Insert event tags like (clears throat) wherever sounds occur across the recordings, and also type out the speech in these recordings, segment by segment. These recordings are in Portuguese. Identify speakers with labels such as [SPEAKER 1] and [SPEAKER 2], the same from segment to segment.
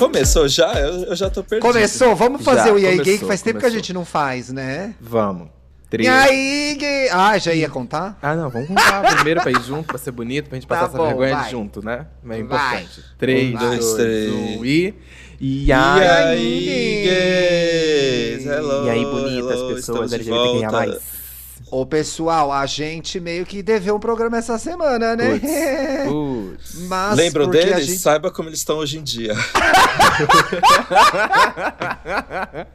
[SPEAKER 1] Começou já? Eu, eu já tô perdido.
[SPEAKER 2] Começou? Vamos fazer
[SPEAKER 3] Já,
[SPEAKER 2] o E aí Gay,
[SPEAKER 3] começou,
[SPEAKER 2] que faz tempo que a
[SPEAKER 3] começou.
[SPEAKER 2] gente não faz, né?
[SPEAKER 3] Vamos.
[SPEAKER 2] E
[SPEAKER 3] Três.
[SPEAKER 2] aí, Gay? Ah, já ia contar?
[SPEAKER 3] Ah, não, vamos contar primeiro pra ir junto, pra ser bonito, pra gente
[SPEAKER 2] Tá
[SPEAKER 3] passar essa
[SPEAKER 2] bom,
[SPEAKER 3] vergonha
[SPEAKER 2] vai.
[SPEAKER 3] junto, né? É
[SPEAKER 2] Vai.
[SPEAKER 3] importante. Três,
[SPEAKER 1] Um,
[SPEAKER 3] dois,
[SPEAKER 1] dois, três.
[SPEAKER 3] um e... E
[SPEAKER 1] E
[SPEAKER 3] aí,
[SPEAKER 1] aí, gays? Hello,
[SPEAKER 3] e aí bonitas
[SPEAKER 1] hello,
[SPEAKER 3] pessoas LGBTQIA+.
[SPEAKER 1] volta.
[SPEAKER 2] Ô, pessoal, a gente meio que deveu um programa essa semana, né?
[SPEAKER 3] Putz, (laughs) putz.
[SPEAKER 2] Mas
[SPEAKER 1] Lembram deles?
[SPEAKER 2] gente...
[SPEAKER 1] Saiba como eles estão hoje em dia. (laughs) (laughs)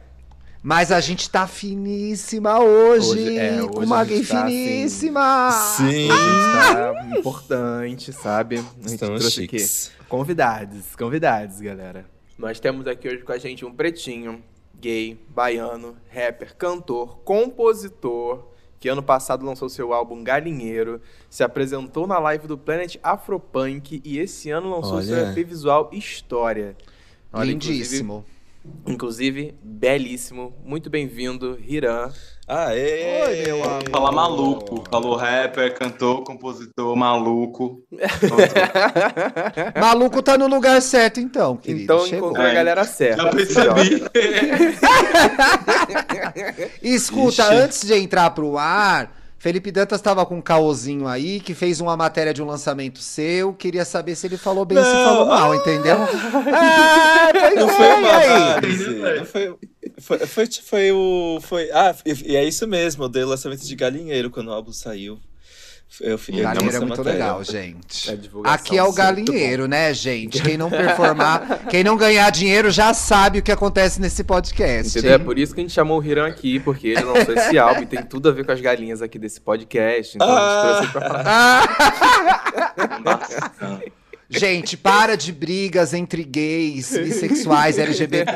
[SPEAKER 2] Mas a gente tá finíssima hoje,
[SPEAKER 3] Hoje- é, hoje
[SPEAKER 2] uma gay
[SPEAKER 3] tá, assim,
[SPEAKER 2] finíssima.
[SPEAKER 1] Sim.
[SPEAKER 3] A gente tá importante, sabe? A gente
[SPEAKER 1] Estamos
[SPEAKER 3] trouxe
[SPEAKER 1] chiques.
[SPEAKER 3] aqui convidados, convidados, galera. Nós temos aqui hoje com a gente um pretinho, gay, baiano, rapper, cantor, compositor, que ano passado lançou seu álbum Galinheiro, se apresentou na live do Planet Afropunk e esse ano lançou seu
[SPEAKER 1] Olha.
[SPEAKER 3] EP visual História. Olha,
[SPEAKER 2] Lindíssimo.
[SPEAKER 3] Inclusive, belíssimo. Muito bem-vindo, Hiram.
[SPEAKER 1] Aê!
[SPEAKER 2] Oi, meu amor.
[SPEAKER 4] Fala maluco. Falou rapper, cantor, compositor, maluco. (laughs)
[SPEAKER 2] Maluco tá no lugar certo, então, querido.
[SPEAKER 3] então
[SPEAKER 2] Chegou.
[SPEAKER 3] encontrou a
[SPEAKER 4] É.
[SPEAKER 3] galera certa.
[SPEAKER 4] Já percebi. (laughs)
[SPEAKER 2] Escuta,
[SPEAKER 1] Ixi.
[SPEAKER 2] antes de entrar pro ar, Felipe Dantas tava com um caosinho aí, que fez uma matéria de um lançamento seu. Queria saber se ele falou bem ou se
[SPEAKER 1] Não.
[SPEAKER 2] falou mal, entendeu? ah, (laughs)
[SPEAKER 1] Não
[SPEAKER 2] é,
[SPEAKER 1] foi
[SPEAKER 2] e
[SPEAKER 1] uma
[SPEAKER 2] aí?
[SPEAKER 1] análise, não foi, foi, foi, foi o. Foi, ah, e, e é isso mesmo, eu dei o lançamento de Galinheiro quando o álbum saiu. Eu, eu
[SPEAKER 2] Galinheiro é muito
[SPEAKER 1] matéria.
[SPEAKER 2] legal, gente.
[SPEAKER 3] É
[SPEAKER 2] Aqui é o galinheiro, né, gente? Quem não performar, (laughs) quem não ganhar dinheiro já sabe o que acontece nesse podcast.
[SPEAKER 3] Entendeu? É
[SPEAKER 2] hein?
[SPEAKER 3] por isso que a gente chamou o Hiram aqui, porque ele lançou esse (laughs) álbum e tem tudo a ver com as galinhas aqui desse podcast. Então a gente trouxe ele pra falar. (laughs)
[SPEAKER 2] Ah, gente, para de brigas entre gays, (laughs) bissexuais, LGBTs.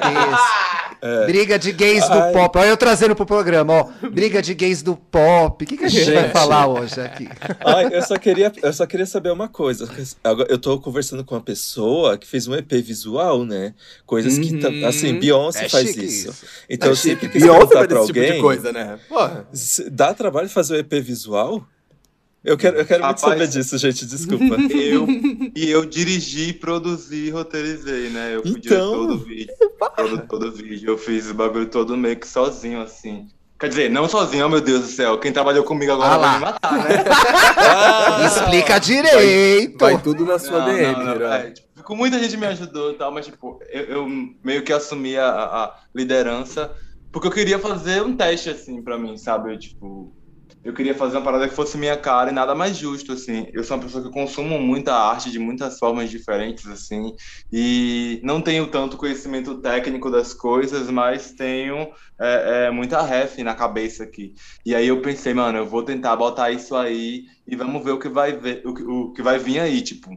[SPEAKER 2] Briga de gays do
[SPEAKER 1] Ai.
[SPEAKER 2] pop. Olha eu trazendo pro programa, ó. Briga de gays do pop. O que, que a gente, vai
[SPEAKER 1] Gente.
[SPEAKER 2] falar hoje aqui?
[SPEAKER 1] Ai, eu só queria, eu só queria saber uma coisa. Eu tô conversando com uma pessoa que fez um EP visual, né? Coisas que,
[SPEAKER 3] Uhum.
[SPEAKER 1] assim, Beyoncé
[SPEAKER 2] É
[SPEAKER 1] faz isso.
[SPEAKER 2] isso.
[SPEAKER 1] Então
[SPEAKER 3] É
[SPEAKER 1] eu sempre quis
[SPEAKER 3] Beyoncé
[SPEAKER 1] perguntar
[SPEAKER 3] vai
[SPEAKER 1] pra
[SPEAKER 3] desse tipo
[SPEAKER 1] alguém.
[SPEAKER 3] de coisa, né? Porra.
[SPEAKER 1] Dá trabalho fazer o EP visual? Eu quero, eu quero muito
[SPEAKER 4] Rapaz.
[SPEAKER 1] saber disso, gente. Desculpa. (laughs)
[SPEAKER 4] Eu, e eu dirigi, produzi e roteirizei, né? Eu fui
[SPEAKER 1] Então.
[SPEAKER 4] diretor do vídeo, (laughs) produtor do vídeo. Eu fiz o bagulho todo meio que sozinho, assim. Quer dizer, não sozinho, oh meu Deus do céu. Quem trabalhou comigo agora
[SPEAKER 2] Ah
[SPEAKER 4] vai me matar, né? (laughs)
[SPEAKER 1] Ah!
[SPEAKER 2] Explica direito.
[SPEAKER 3] Vai tudo na sua
[SPEAKER 4] Não,
[SPEAKER 3] DM,
[SPEAKER 4] não, não, é, tipo, muita gente me ajudou e tal, mas tipo, eu, eu meio que assumi a, a liderança porque eu queria fazer um teste, assim, pra mim, sabe? Eu, tipo, eu queria fazer uma parada que fosse minha cara e nada mais justo, assim. Eu sou uma pessoa que consumo muita arte de muitas formas diferentes, assim, e não tenho tanto conhecimento técnico das coisas, mas tenho é, é, muita ref na cabeça aqui. E aí eu pensei, mano, eu vou tentar botar isso aí e vamos ver o que vai, ver, o, que- o que vai vir aí, tipo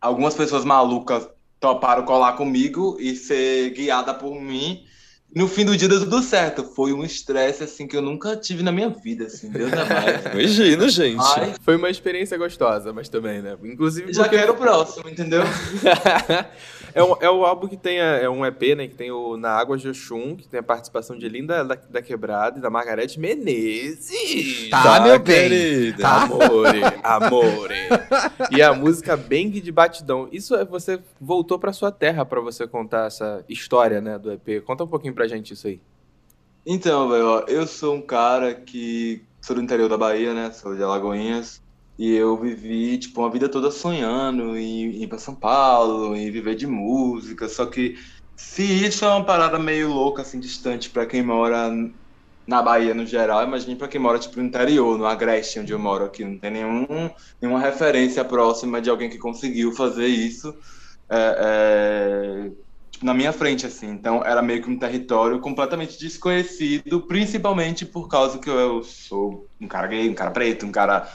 [SPEAKER 4] algumas pessoas malucas toparam colar comigo e ser guiada por mim. No fim do dia deu tudo certo. Foi um estresse assim que eu nunca tive na minha vida, assim, Deus é mais. (laughs)
[SPEAKER 1] Imagino, gente.
[SPEAKER 4] Mas
[SPEAKER 3] Foi uma experiência gostosa, mas também, né? Inclusive.
[SPEAKER 4] já
[SPEAKER 3] porque-
[SPEAKER 4] quero o próximo, entendeu? (laughs)
[SPEAKER 3] é, um, é o álbum que tem. a- é um EP, né? Que tem o Na Água de Oxum, que tem a participação de Linda da, da Quebrada e da Margarete Menezes.
[SPEAKER 2] Tá, meu bem.
[SPEAKER 1] querida.
[SPEAKER 2] Tá.
[SPEAKER 3] Amore, (laughs) amore. E a música Bang de Batidão. Isso é você voltou pra sua terra pra você contar essa história, né, do EP. Conta um pouquinho pra gente isso aí.
[SPEAKER 4] Então, velho, ó, eu sou um cara que sou do interior da Bahia, né? Sou de Alagoinhas. E eu vivi, tipo, uma vida toda sonhando em ir pra São Paulo, em viver de música. Só que se isso é uma parada meio louca, assim, distante pra quem mora na Bahia no geral, imagine pra quem mora, tipo, no interior, no Agreste, onde eu moro aqui. Não tem nenhum, nenhuma referência próxima de alguém que conseguiu fazer isso. É, é, tipo, na minha frente, assim. Então, era meio que um território completamente desconhecido, principalmente por causa que eu sou um cara gay, um cara preto, um cara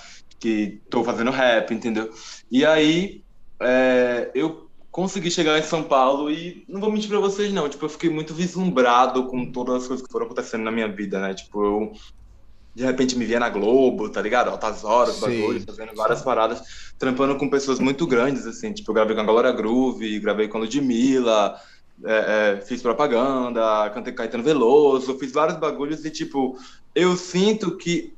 [SPEAKER 4] que tô fazendo rap, entendeu? E aí, é, eu consegui chegar em São Paulo e não vou mentir pra vocês, não. Tipo, eu fiquei muito vislumbrado com todas as coisas que foram acontecendo na minha vida, né? Tipo, eu de repente me via na Globo, tá ligado? Altas horas,
[SPEAKER 2] Sim.
[SPEAKER 4] bagulho, fazendo várias paradas, trampando com pessoas muito grandes, assim. Tipo, eu gravei com a Glória Groove, gravei com a Ludmilla, é, é, fiz propaganda, cantei Caetano Veloso, fiz vários bagulhos e, tipo, eu sinto que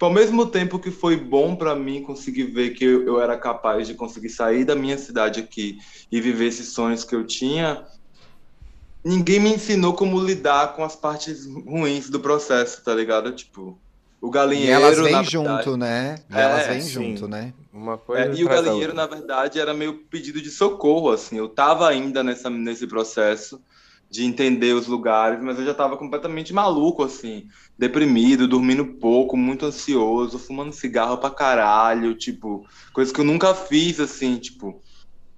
[SPEAKER 4] Tipo, ao mesmo tempo que foi bom para mim conseguir ver que eu, eu, era capaz de conseguir sair da minha cidade aqui e viver esses sonhos que eu tinha, ninguém me ensinou como lidar com as partes ruins do processo, tá ligado? Tipo, o galinheiro. E
[SPEAKER 2] elas vêm junto, né? E é, elas vêm junto, né?
[SPEAKER 4] Uma coisa é, e o galinheiro, na verdade, era meio pedido de socorro, assim. Eu tava ainda nessa, nesse processo de entender os lugares, mas eu já estava completamente maluco, assim, deprimido, dormindo pouco, muito ansioso, fumando cigarro pra caralho, tipo, coisa que eu nunca fiz, assim, tipo,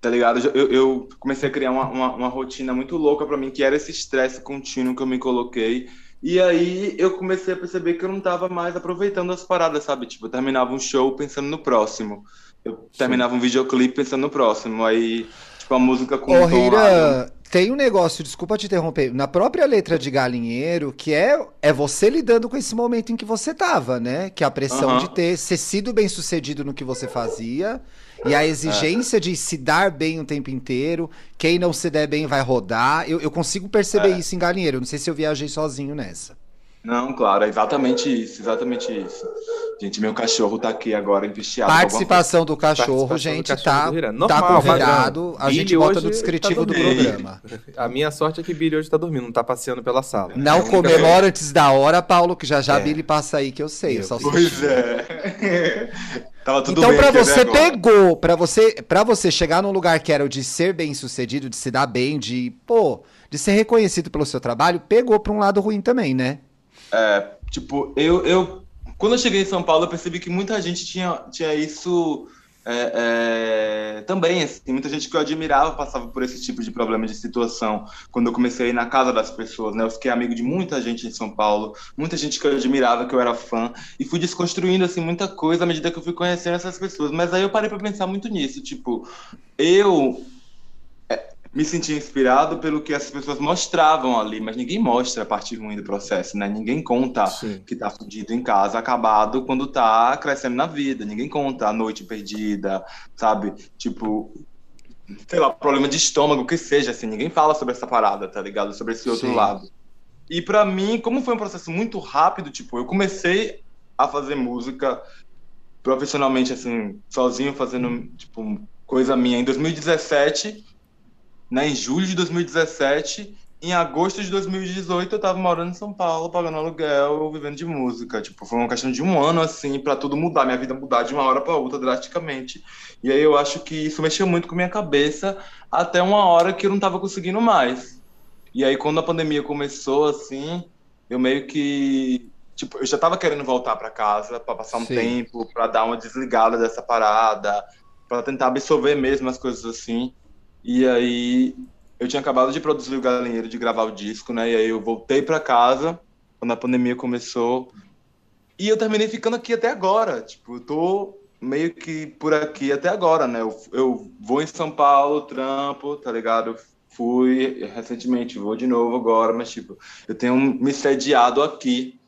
[SPEAKER 4] tá ligado? Eu, eu comecei a criar uma, uma, uma rotina muito louca para mim, que era esse estresse contínuo que eu me coloquei. E aí eu comecei a perceber que eu não tava mais aproveitando as paradas, sabe? Tipo, eu terminava um show pensando no próximo. Eu terminava um videoclipe pensando no próximo. Aí, tipo, a música com
[SPEAKER 2] Ô, Hira, tem um negócio, desculpa te interromper, na própria letra de Galinheiro, que é, é você lidando com esse momento em que você tava, né? Que é a pressão uhum. de ter ser sido bem sucedido no que você fazia e a exigência é. de se dar bem o tempo inteiro. Quem não se der bem vai rodar. Eu, eu consigo perceber é. isso em Galinheiro. Não sei se eu viajei sozinho nessa.
[SPEAKER 4] Não, claro, é exatamente isso, exatamente isso. Gente, meu cachorro tá aqui agora investiado.
[SPEAKER 2] Participação do cachorro, Participação gente, do cachorro tá, Normal, tá convidado. A gente bota no descritivo tá do programa.
[SPEAKER 3] A minha sorte é que Billy hoje tá dormindo, não tá passeando pela sala.
[SPEAKER 2] Não é comemora antes da hora, Paulo, que já já é. Billy passa aí, que eu sei. Eu
[SPEAKER 4] pois é. (laughs)
[SPEAKER 2] Tava tudo então, para você pegou, para você, para você chegar num lugar que era o de ser bem sucedido, de se dar bem, de, pô, de ser reconhecido pelo seu trabalho, pegou para um lado ruim também, né?
[SPEAKER 4] É, tipo, eu, eu. Quando eu cheguei em São Paulo, eu percebi que muita gente tinha, tinha isso é, é, também. Assim, muita gente que eu admirava passava por esse tipo de problema de situação. Quando eu comecei a ir na casa das pessoas, né? Eu fiquei amigo de muita gente em São Paulo, muita gente que eu admirava, que eu era fã, e fui desconstruindo assim muita coisa à medida que eu fui conhecendo essas pessoas. Mas aí eu parei para pensar muito nisso, tipo, eu me senti inspirado pelo que as pessoas mostravam ali, mas ninguém mostra a parte ruim do processo, né? Ninguém conta Sim. que tá fudido em casa, acabado quando tá crescendo na vida. Ninguém conta a noite perdida, sabe? Tipo, sei lá, problema de estômago, que seja, assim. Ninguém fala sobre essa parada, tá ligado? Sobre esse outro Sim. lado. E para mim, como foi um processo muito rápido, tipo, eu comecei a fazer música profissionalmente, assim, sozinho, fazendo, tipo, coisa minha em 2017 né, em julho de 2017. Em agosto de 2018, eu estava morando em São Paulo, pagando aluguel, vivendo de música. Tipo, foi uma questão de um ano, assim, para tudo mudar, minha vida mudar de uma hora para outra drasticamente. E aí eu acho que isso mexeu muito com minha cabeça, até uma hora que eu não estava conseguindo mais. E aí, quando a pandemia começou, assim, eu meio que. Tipo, eu já estava querendo voltar para casa para passar um Sim. tempo, para dar uma desligada dessa parada, para tentar absorver mesmo as coisas assim. E aí eu tinha acabado de produzir o Galinheiro, de gravar o disco, né? E aí eu voltei para casa quando a pandemia começou. E eu terminei ficando aqui até agora. Tipo, eu tô meio que por aqui até agora, né? Eu, eu vou em São Paulo, trampo, tá ligado? Fui recentemente, vou de novo agora, mas tipo, eu tenho me sediado aqui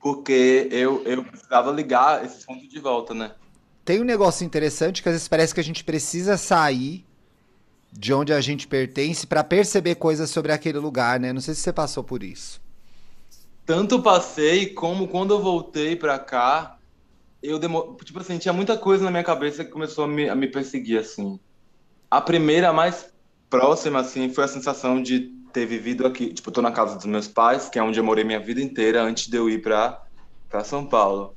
[SPEAKER 4] porque eu, eu precisava ligar esse ponto de volta, né?
[SPEAKER 2] Tem um negócio interessante que às vezes parece que a gente precisa sair de onde a gente pertence para perceber coisas sobre aquele lugar, né? Não sei se você passou por isso.
[SPEAKER 4] Tanto passei como quando eu voltei para cá, eu demo... tipo assim, tinha muita coisa na minha cabeça que começou a me, a me perseguir assim. A primeira mais próxima assim foi a sensação de ter vivido aqui, tipo, tô na casa dos meus pais, que é onde eu morei minha vida inteira antes de eu ir para para São Paulo,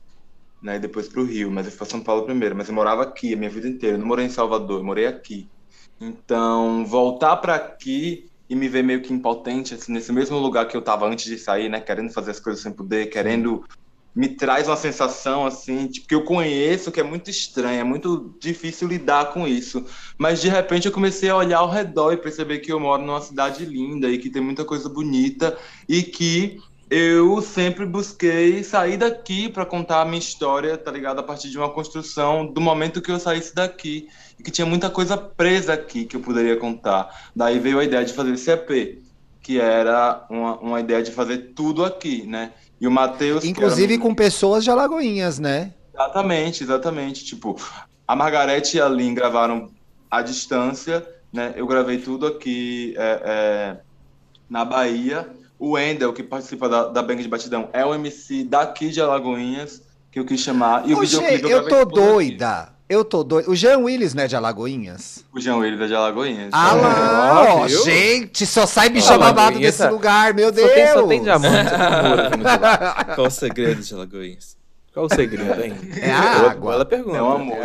[SPEAKER 4] né, e depois para o Rio, mas eu fui para São Paulo primeiro, mas eu morava aqui a minha vida inteira, eu não morei em Salvador, eu morei aqui. Então, voltar para aqui e me ver meio que impotente, assim, nesse mesmo lugar que eu estava antes de sair, né? Querendo fazer as coisas sem poder, querendo. Me traz uma sensação, assim, tipo, que eu conheço, que é muito estranha, é muito difícil lidar com isso. Mas, de repente, eu comecei a olhar ao redor e perceber que eu moro numa cidade linda e que tem muita coisa bonita e que eu sempre busquei sair daqui para contar a minha história, tá ligado? A partir de uma construção do momento que eu saísse daqui e que tinha muita coisa presa aqui que eu poderia contar. Daí veio a ideia de fazer esse EP, que era uma, uma ideia de fazer tudo aqui, né? E o Matheus.
[SPEAKER 2] Inclusive com pessoas de Alagoinhas, né?
[SPEAKER 4] Exatamente, exatamente. Tipo, a Margarete e a Lin gravaram à distância, né? Eu gravei tudo aqui é, é, na Bahia. O Wendel, que participa da, da Bang de Batidão, é o MC daqui de Alagoinhas. que eu quis chamar. E o
[SPEAKER 2] Ô,
[SPEAKER 4] videoclipe
[SPEAKER 2] eu
[SPEAKER 4] gravei
[SPEAKER 2] tô
[SPEAKER 4] todo aqui.
[SPEAKER 2] Eu tô doido. O Jean Willis, né, de Alagoinhas?
[SPEAKER 4] O Jean Willis é de Alagoinhas.
[SPEAKER 2] Ah lá, ó,
[SPEAKER 3] viu?
[SPEAKER 2] gente, só sai
[SPEAKER 3] Alagoinhas,
[SPEAKER 2] babado desse
[SPEAKER 3] tá-
[SPEAKER 2] lugar, meu Deus.
[SPEAKER 3] só tem diamante, só tem lá. (laughs)
[SPEAKER 1] Qual o segredo de Alagoinhas?
[SPEAKER 3] Qual o segredo, hein?
[SPEAKER 2] É a
[SPEAKER 3] Boa-
[SPEAKER 2] água.
[SPEAKER 3] Bela pergunta.
[SPEAKER 4] É um amor.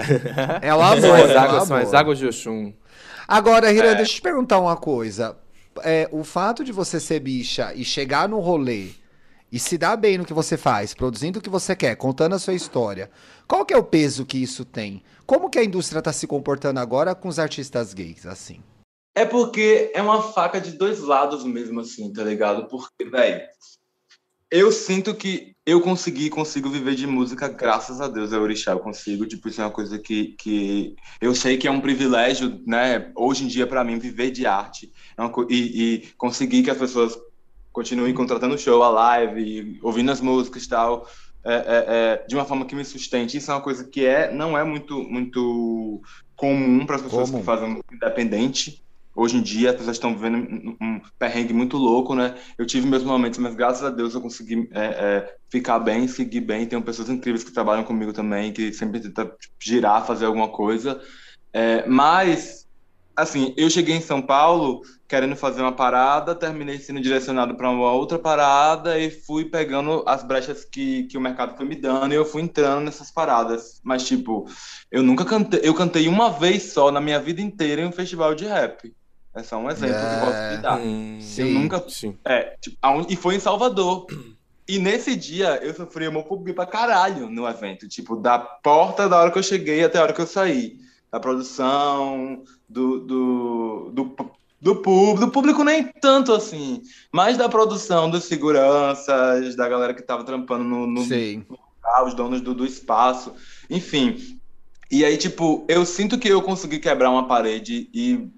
[SPEAKER 2] É o amor,
[SPEAKER 3] São
[SPEAKER 2] é
[SPEAKER 3] as
[SPEAKER 2] o
[SPEAKER 3] águas, são
[SPEAKER 2] amor.
[SPEAKER 3] as águas de Oxum.
[SPEAKER 2] Agora,
[SPEAKER 4] É.
[SPEAKER 2] Hiran, deixa eu te perguntar uma coisa. É, o fato de você ser bicha e chegar no rolê e se dar bem no que você faz, produzindo o que você quer, contando a sua história, qual que é o peso que isso tem? Como que a indústria tá se comportando agora com os artistas gays, assim?
[SPEAKER 4] É porque é uma faca de dois lados mesmo, assim, tá ligado? Porque, velho, eu sinto que eu consegui, consigo viver de música, graças a Deus, é orixá, eu consigo, tipo, isso é uma coisa que, que eu sei que é um privilégio, né, hoje em dia pra mim, viver de arte, é uma e, e conseguir que as pessoas continuem contratando show, a live, ouvindo as músicas e tal, é, é, é, de uma forma que me sustente, isso é uma coisa que é, não é muito, muito comum para as pessoas
[SPEAKER 2] Comum.
[SPEAKER 4] que fazem música independente, Hoje em dia, as pessoas estão vivendo um, um perrengue muito louco, né? Eu tive meus momentos, mas graças a Deus eu consegui é, é, ficar bem, seguir bem. Tenho pessoas incríveis que trabalham comigo também, que sempre tentam girar, fazer alguma coisa. É, mas, assim, eu cheguei em São Paulo querendo fazer uma parada, terminei sendo direcionado para uma outra parada e fui pegando as brechas que, que o mercado foi me dando e eu fui entrando nessas paradas. Mas, tipo, eu nunca cantei, eu cantei uma vez só na minha vida inteira em um festival de rap. É só um exemplo que eu posso te dar.
[SPEAKER 3] Hum,
[SPEAKER 4] Eu nunca.
[SPEAKER 3] sim.
[SPEAKER 4] É, tipo, e foi em Salvador. E nesse dia eu sofri homofobia pra caralho no evento. Tipo, da porta da hora que eu cheguei até a hora que eu saí. Da produção, do, do, do, do público. Do público nem tanto assim. Mas da produção, dos seguranças, da galera que tava trampando no, no, ah, os donos do, do espaço, enfim. E aí, tipo, eu sinto que eu consegui quebrar uma parede e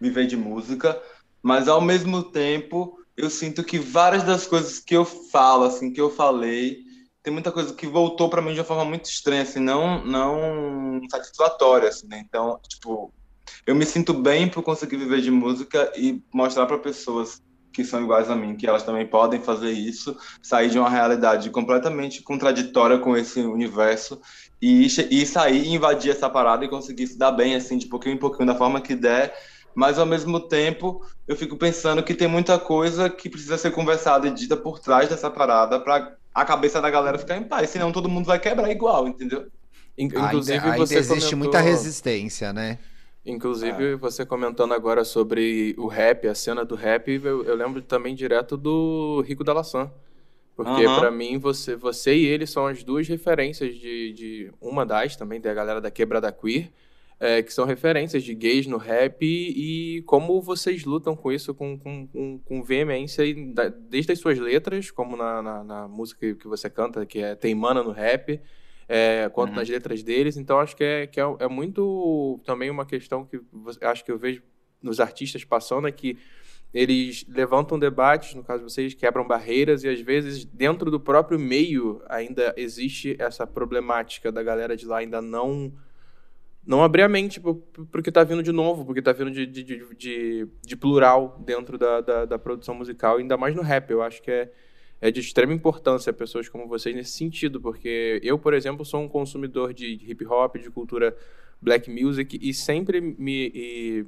[SPEAKER 4] viver de música, mas ao mesmo tempo eu sinto que várias das coisas que eu falo, assim, que eu falei, tem muita coisa que voltou para mim de uma forma muito estranha, assim, não, não satisfatória, assim, né? Então, tipo, eu me sinto bem por conseguir viver de música e mostrar para pessoas que são iguais a mim, que elas também podem fazer isso, sair de uma realidade completamente contraditória com esse universo e, e sair e invadir essa parada e conseguir se dar bem, assim, de pouquinho em pouquinho, da forma que der. Mas, ao mesmo tempo, eu fico pensando que tem muita coisa que precisa ser conversada e dita por trás dessa parada para a cabeça da galera ficar em paz, senão todo mundo vai quebrar igual, entendeu?
[SPEAKER 3] In- Inclusive,
[SPEAKER 2] ainda, ainda
[SPEAKER 3] você
[SPEAKER 2] existe
[SPEAKER 3] comentou-
[SPEAKER 2] muita resistência, né?
[SPEAKER 3] Inclusive, você comentando agora sobre o rap, a cena do rap, eu, eu lembro também direto do Rico da Laçã. Porque
[SPEAKER 4] Aham.
[SPEAKER 3] pra mim, você, você e ele são as duas referências de, de uma das também, da galera da Quebrada Queer, é, que são referências de gays no rap e como vocês lutam com isso com, com, com, com veemência, e desde as suas letras, como na, na, na música que você canta, que é Teimana no rap, é, quanto
[SPEAKER 4] Uhum.
[SPEAKER 3] nas letras deles. Então, acho que é, que é, é muito também uma questão que acho que eu vejo nos artistas passando é que eles levantam debates, no caso de vocês, quebram barreiras e às vezes dentro do próprio meio ainda existe essa problemática da galera de lá ainda não não abrir a mente porque tá vindo de novo, porque tá vindo de, de, de, de- de plural dentro da, da, da produção musical, ainda mais no rap. Eu acho que é, é de extrema importância pessoas como vocês nesse sentido, porque eu, por exemplo, sou um consumidor de hip hop, de cultura black music e sempre me. e-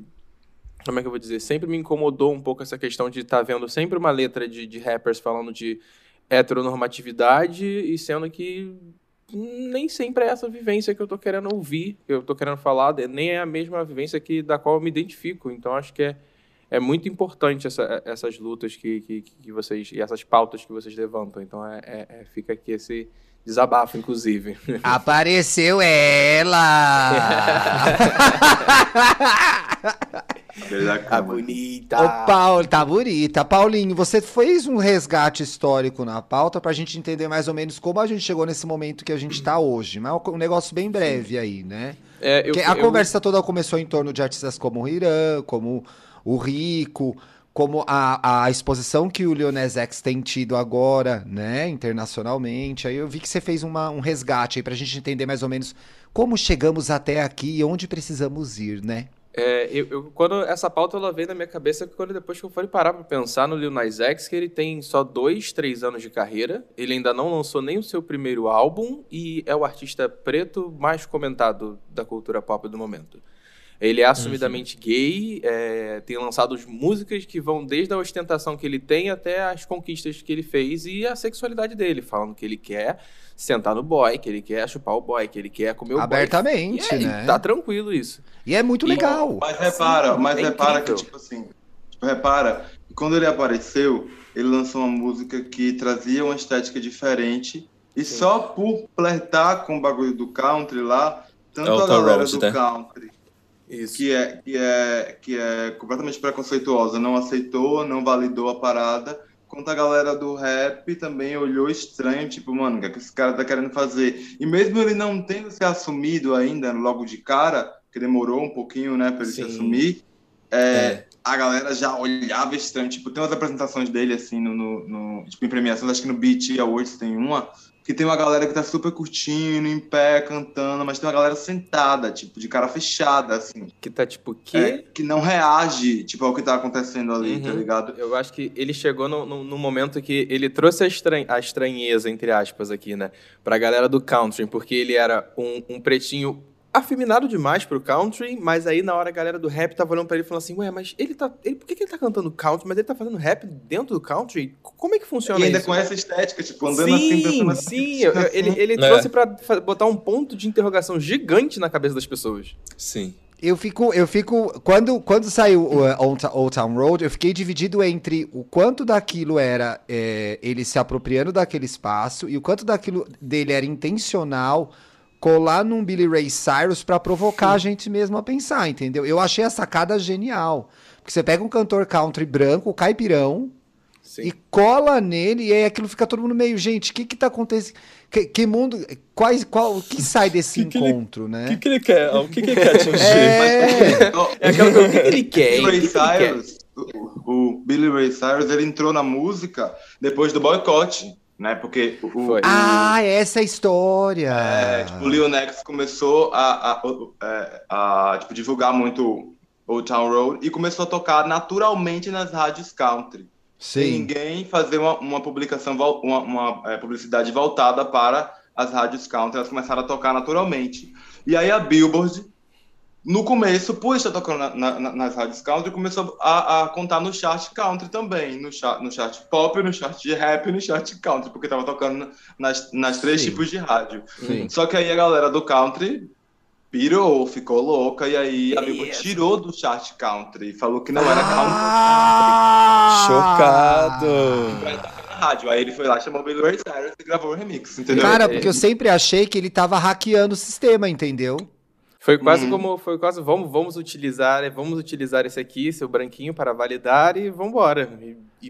[SPEAKER 3] como é que eu vou dizer? Sempre me incomodou um pouco essa questão de estar vendo sempre uma letra de, de rappers falando de heteronormatividade e sendo que nem sempre é essa vivência que eu tô querendo ouvir, que eu tô querendo falar, nem é a mesma vivência que, da qual eu me identifico. Então, acho que é, é muito importante essa- essas lutas que, que, que vocês, e essas pautas que vocês levantam. Então, é, é- é- fica aqui esse desabafo, inclusive. (laughs)
[SPEAKER 2] Apareceu ela! (laughs)
[SPEAKER 3] A bonita!
[SPEAKER 2] Ô, Paulo, tá bonita. Paulinho, você fez um resgate histórico na pauta pra gente entender mais ou menos como a gente chegou nesse momento que a gente tá hoje. Mas é um negócio bem breve aí, né?
[SPEAKER 3] É, eu-
[SPEAKER 2] Porque a
[SPEAKER 3] eu-
[SPEAKER 2] conversa toda começou em torno de artistas como o Irã, como o Rico, como a, a exposição que o Leonés X tem tido agora, né, internacionalmente. Aí eu vi que você fez uma- um resgate aí pra gente entender mais ou menos como chegamos até aqui e onde precisamos ir, né?
[SPEAKER 3] É, eu, eu, quando essa pauta ela veio na minha cabeça quando depois que eu fui parar para pensar no Lil Nas X, que ele tem só dois, três anos de carreira, ele ainda não lançou nem o seu primeiro álbum e é o artista preto mais comentado da cultura pop do momento. Ele é assumidamente uhum. gay, é, tem lançado músicas que vão desde a ostentação que ele tem até as conquistas que ele fez e a sexualidade dele, falando que ele quer sentar no boy, que ele quer chupar o boy, que ele quer comer o
[SPEAKER 2] Abertamente,
[SPEAKER 3] boy. Abertamente,
[SPEAKER 2] né?
[SPEAKER 3] Tá tranquilo isso.
[SPEAKER 2] E é muito legal.
[SPEAKER 4] Mas repara, mas é repara incrível. que, tipo assim, tipo, repara, quando ele apareceu, ele lançou uma música que trazia uma estética diferente e Sim. só por flertar com o bagulho do country lá, tanto é a galera do né? country isso. Que, é, que, é, que é completamente preconceituosa, não aceitou, não validou a parada, quanto a galera do rap também olhou estranho, tipo, mano, o que, é que esse cara tá querendo fazer? E mesmo ele não tendo se assumido ainda logo de cara, que demorou um pouquinho, né, pra ele Sim. se assumir, é, é. a galera já olhava estranho. Tipo, tem umas apresentações dele, assim, no, no, no tipo, em premiações, acho que no BET Awards tem uma, que tem uma galera que tá super curtindo, em pé, cantando, mas tem uma galera sentada, tipo, de cara fechada, assim.
[SPEAKER 3] Que tá, tipo, que...
[SPEAKER 4] É, que não reage, tipo, ao que tá acontecendo ali, tá uhum. tá ligado?
[SPEAKER 3] Eu acho que ele chegou no, no, no, momento que ele trouxe a, estran... a estranheza, entre aspas, aqui, né? Pra galera do country, porque ele era um, um pretinho afeminado demais pro country, mas aí na hora a galera do rap tava olhando pra ele e falando assim, ué, mas ele tá. Ele, por que, que ele tá cantando country? Mas ele tá fazendo rap dentro do country? Como é que funciona isso?
[SPEAKER 4] E ainda
[SPEAKER 3] isso?
[SPEAKER 4] com essa estética, tipo, andando assim, sim, assim,
[SPEAKER 3] pensando assim. Sim, assim. ele, ele (laughs) é. trouxe pra botar um ponto de interrogação gigante na cabeça das pessoas.
[SPEAKER 1] Sim.
[SPEAKER 2] Eu fico, eu fico. Quando, quando saiu o uh, Old Town Road, eu fiquei dividido entre o quanto daquilo era é, ele se apropriando daquele espaço e o quanto daquilo dele era intencional colar num Billy Ray Cyrus para provocar Sim. a gente mesmo a pensar, entendeu? Eu achei a sacada genial. Porque você pega um cantor country branco, caipirão, Sim. e cola nele, e aí aquilo fica todo mundo meio, gente, o que que tá acontecendo? Que, que, mundo, quais, qual, o que sai desse que encontro,
[SPEAKER 1] que
[SPEAKER 2] ele, né?
[SPEAKER 1] O que, que ele quer? O que, que ele quer atingir?
[SPEAKER 3] É, é aquela coisa, o que, que ele quer?
[SPEAKER 4] Billy Ray Cyrus, o, o Billy Ray Cyrus, ele entrou na música depois do boicote né? Porque o,
[SPEAKER 2] o ah, essa é a história.
[SPEAKER 4] É, tipo, o Leonex começou a, a, a, é, a, tipo, divulgar muito Old Town Road e começou a tocar naturalmente nas rádios country.
[SPEAKER 2] Sim.
[SPEAKER 4] Sem ninguém fazer uma, uma publicação, uma, uma é, publicidade voltada para as rádios country, elas começaram a tocar naturalmente. E aí a Billboard no começo, por estar tocando na, na, nas rádios country, começou a, a, contar no chart country também, no chart, no chart pop, no chart de rap e no chart country, porque estava tocando nas, nas três Sim. tipos de rádio. Sim. Só que aí a galera do country pirou, ficou louca, e aí a Billboard tirou do chart country, falou que não era
[SPEAKER 1] ah, country.
[SPEAKER 4] Chocado! rádio. Aí ele foi lá, chamou o Billy Ray Cyrus e gravou o remix, entendeu?
[SPEAKER 2] Cara, porque eu sempre achei que ele tava hackeando o sistema, entendeu?
[SPEAKER 3] Foi quase uhum. como, foi quase, vamos, vamos utilizar, vamos utilizar esse aqui, seu branquinho, para validar e vamos embora.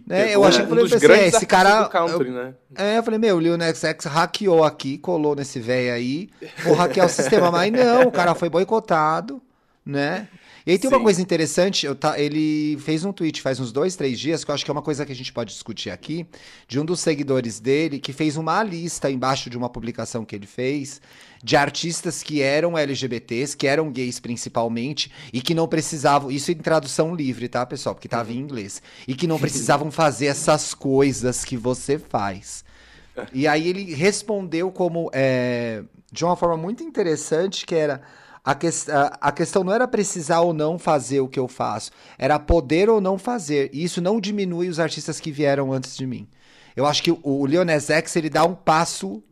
[SPEAKER 2] é, eu achei que um falei assim, é, esse cara,
[SPEAKER 3] country, eu, né?
[SPEAKER 2] É, eu falei, meu, o Lil Nas X hackeou aqui, colou nesse velho aí, vou hackear o sistema, mas não, o cara foi boicotado, né? E aí tem Sim. uma coisa interessante, eu tá, ele fez um tweet faz uns dois, três dias, que eu acho que é uma coisa que a gente pode discutir aqui, de um dos seguidores dele, que fez uma lista embaixo de uma publicação que ele fez, de artistas que eram LGBTs, que eram gays principalmente, e que não precisavam. Isso em tradução livre, tá, pessoal? Porque tava em uhum. inglês. E que não precisavam fazer essas coisas que você faz. E aí ele respondeu como. É, de uma forma muito interessante, que era. A, que, a, a, questão não era precisar ou não fazer o que eu faço, era poder ou não fazer. E isso não diminui os artistas que vieram antes de mim. Eu acho que o, o Leones X ele dá um passo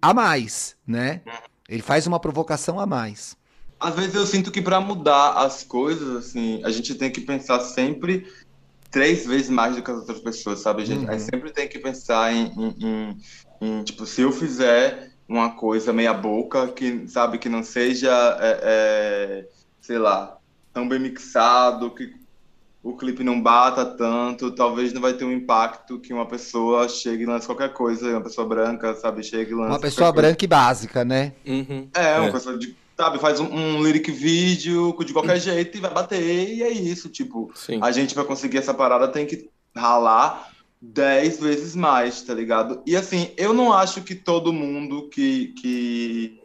[SPEAKER 2] a mais, né? Ele faz uma provocação a mais.
[SPEAKER 4] Às vezes eu sinto que para mudar as coisas, assim, a gente tem que pensar sempre três vezes mais do que as outras pessoas, sabe? A gente, uhum. sempre tem que pensar em, em, em, em, tipo, se eu fizer uma coisa meia boca, que, sabe, que não seja, é, é, sei lá, tão bem mixado, que o clipe não bata tanto, talvez não vai ter um impacto que uma pessoa chegue e lance qualquer coisa, uma pessoa branca, sabe, chega e lance
[SPEAKER 2] Uma pessoa branca coisa. e básica, né?
[SPEAKER 4] Uhum. É, uma é. pessoa de, sabe, faz um, um, lyric vídeo de qualquer jeito e vai bater, e é isso, tipo, Sim. a gente para conseguir essa parada tem que ralar dez vezes mais, tá ligado? E assim, eu não acho que todo mundo que, que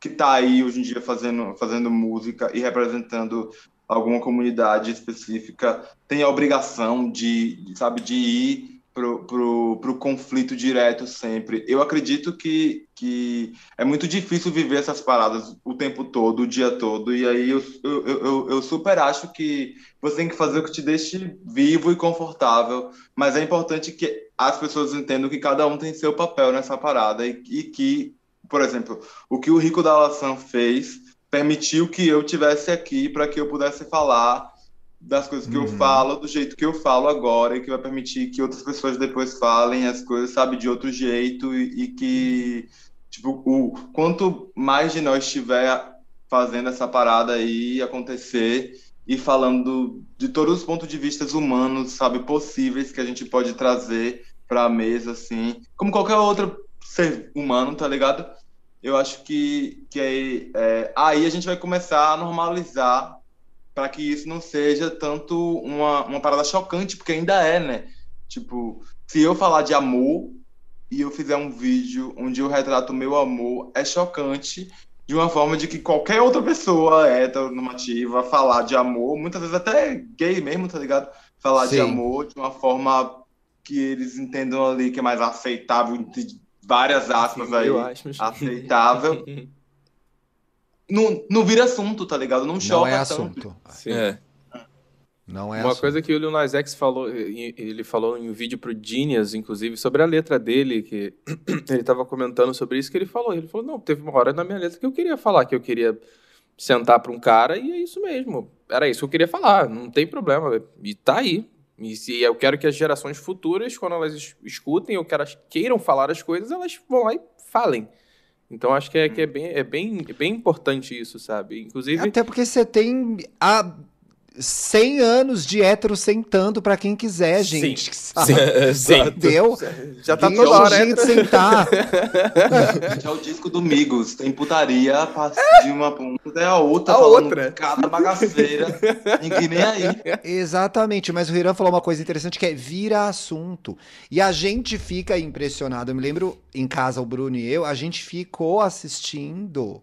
[SPEAKER 4] que tá aí hoje em dia fazendo, fazendo música e representando alguma comunidade específica tem a obrigação de, sabe, de ir pro, pro conflito direto sempre. Eu acredito que, que é muito difícil viver essas paradas o tempo todo, o dia todo, e aí eu, eu, eu, eu super acho que você tem que fazer o que te deixe vivo e confortável, mas é importante que as pessoas entendam que cada um tem seu papel nessa parada e, e que, por exemplo, o que o Rico da Laçã fez permitiu que eu tivesse aqui para que eu pudesse falar das coisas que uhum. eu falo do jeito que eu falo agora e que vai permitir que outras pessoas depois falem as coisas, sabe, de outro jeito e, e que, tipo, o quanto mais de nós estiver fazendo essa parada aí acontecer e falando de todos os pontos de vista humanos, sabe, possíveis que a gente pode trazer para a mesa, assim, como qualquer outro ser humano, tá ligado? Eu acho que, que é, aí a gente vai começar a normalizar para que isso não seja tanto uma, uma parada chocante, porque ainda é, né? Tipo, se eu falar de amor e eu fizer um vídeo onde eu retrato meu amor, é chocante de uma forma de que qualquer outra pessoa heteronormativa falar de amor, muitas vezes até gay mesmo, tá ligado? Falar Sim. de amor de uma forma que eles entendam ali que é mais aceitável várias aspas aí, aceitável. (laughs) não, não vira assunto, tá ligado? Não choca
[SPEAKER 2] Não é
[SPEAKER 4] assunto.
[SPEAKER 2] Tanto. Sim. É.
[SPEAKER 3] Não é Uma assunto. coisa que o Lil Nas X falou, ele falou em um vídeo pro Genius, inclusive, sobre a letra dele, que (clears throat) ele tava comentando sobre isso, que ele falou. Ele falou, não, teve uma hora na minha letra que eu queria falar, que eu queria sentar para um cara e é isso mesmo. Era isso que eu queria falar, não tem problema. E tá aí. E se eu quero que as gerações futuras, quando elas escutem ou que elas queiram falar as coisas, elas vão lá e falem. Então acho que é, que é, bem, é, bem, é bem importante isso, sabe? Inclusive.
[SPEAKER 2] Até porque você tem a 100 anos de hétero sentando para quem quiser, gente. Sim, sim. (laughs) Entendeu?
[SPEAKER 3] Já tá toda hora
[SPEAKER 2] gente sentar.
[SPEAKER 4] Já é o disco do Migos. Tem putaria de uma ponta até a outra.
[SPEAKER 3] A outra.
[SPEAKER 4] Cada bagaceira. Ninguém nem aí.
[SPEAKER 2] Exatamente. Mas o Hiram falou uma coisa interessante que é vira assunto. E a gente fica impressionado. Eu me lembro em casa, o Bruno e eu, a gente ficou assistindo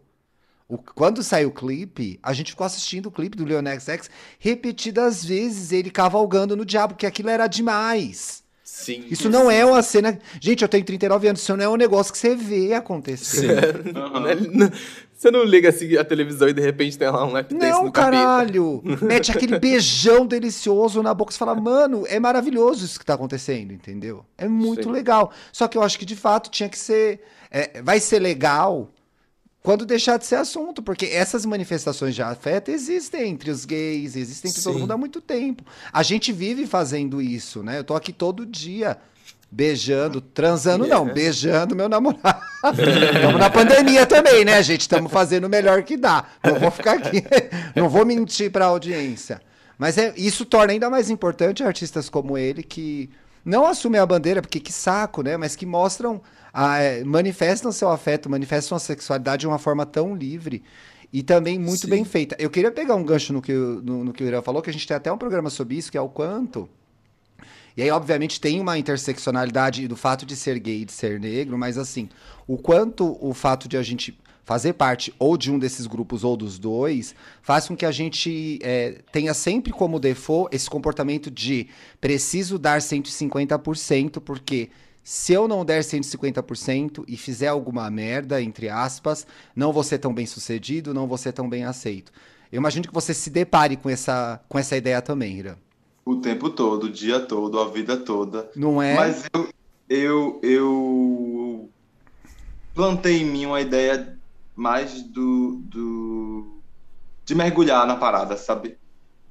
[SPEAKER 2] o, quando saiu o clipe, a gente ficou assistindo o clipe do Leon XX repetidas vezes, ele cavalgando no diabo, porque aquilo era demais.
[SPEAKER 3] Sim.
[SPEAKER 2] Isso não é uma cena. Gente, eu tenho 39 anos, isso não é um negócio que você vê acontecer.
[SPEAKER 3] Uhum. Você não liga assim a televisão e de repente tem lá um lap
[SPEAKER 2] Não,
[SPEAKER 3] no
[SPEAKER 2] caralho! (laughs) Mete aquele beijão delicioso na boca. Você fala, mano, é maravilhoso isso que tá acontecendo, entendeu? É muito Sim. legal. Só que eu acho que de fato tinha que ser. É, vai ser legal quando deixar de ser assunto, porque essas manifestações de afeto existem entre os gays, existem entre Sim. todo mundo há muito tempo. A gente vive fazendo isso, né? Eu tô aqui todo dia beijando, transando yeah. não, beijando meu namorado. (laughs) Estamos na pandemia também, né, gente? Estamos fazendo o melhor que dá. Não vou ficar aqui, (laughs) não vou mentir para a audiência. Mas é, isso torna ainda mais importante artistas como ele que não assumem a bandeira, porque que saco, né? Mas que mostram a, é, manifestam seu afeto, manifestam a sexualidade de uma forma tão livre e também muito Sim. bem feita. Eu queria pegar um gancho no que, no, no que o Irã falou, que a gente tem até um programa sobre isso, que é o quanto. E aí, obviamente, tem uma interseccionalidade do fato de ser gay e de ser negro, mas assim, o quanto o fato de a gente fazer parte ou de um desses grupos ou dos dois faz com que a gente é, tenha sempre como default esse comportamento de preciso dar 150%, porque se eu não der 150% e fizer alguma merda, entre aspas, não vou ser tão bem sucedido, não vou ser tão bem aceito. Eu imagino que você se depare com essa, com essa ideia também, Ira.
[SPEAKER 4] O tempo todo, o dia todo, a vida toda.
[SPEAKER 2] Não é?
[SPEAKER 4] Mas eu, eu, eu plantei em mim uma ideia mais do, do de mergulhar na parada, sabe?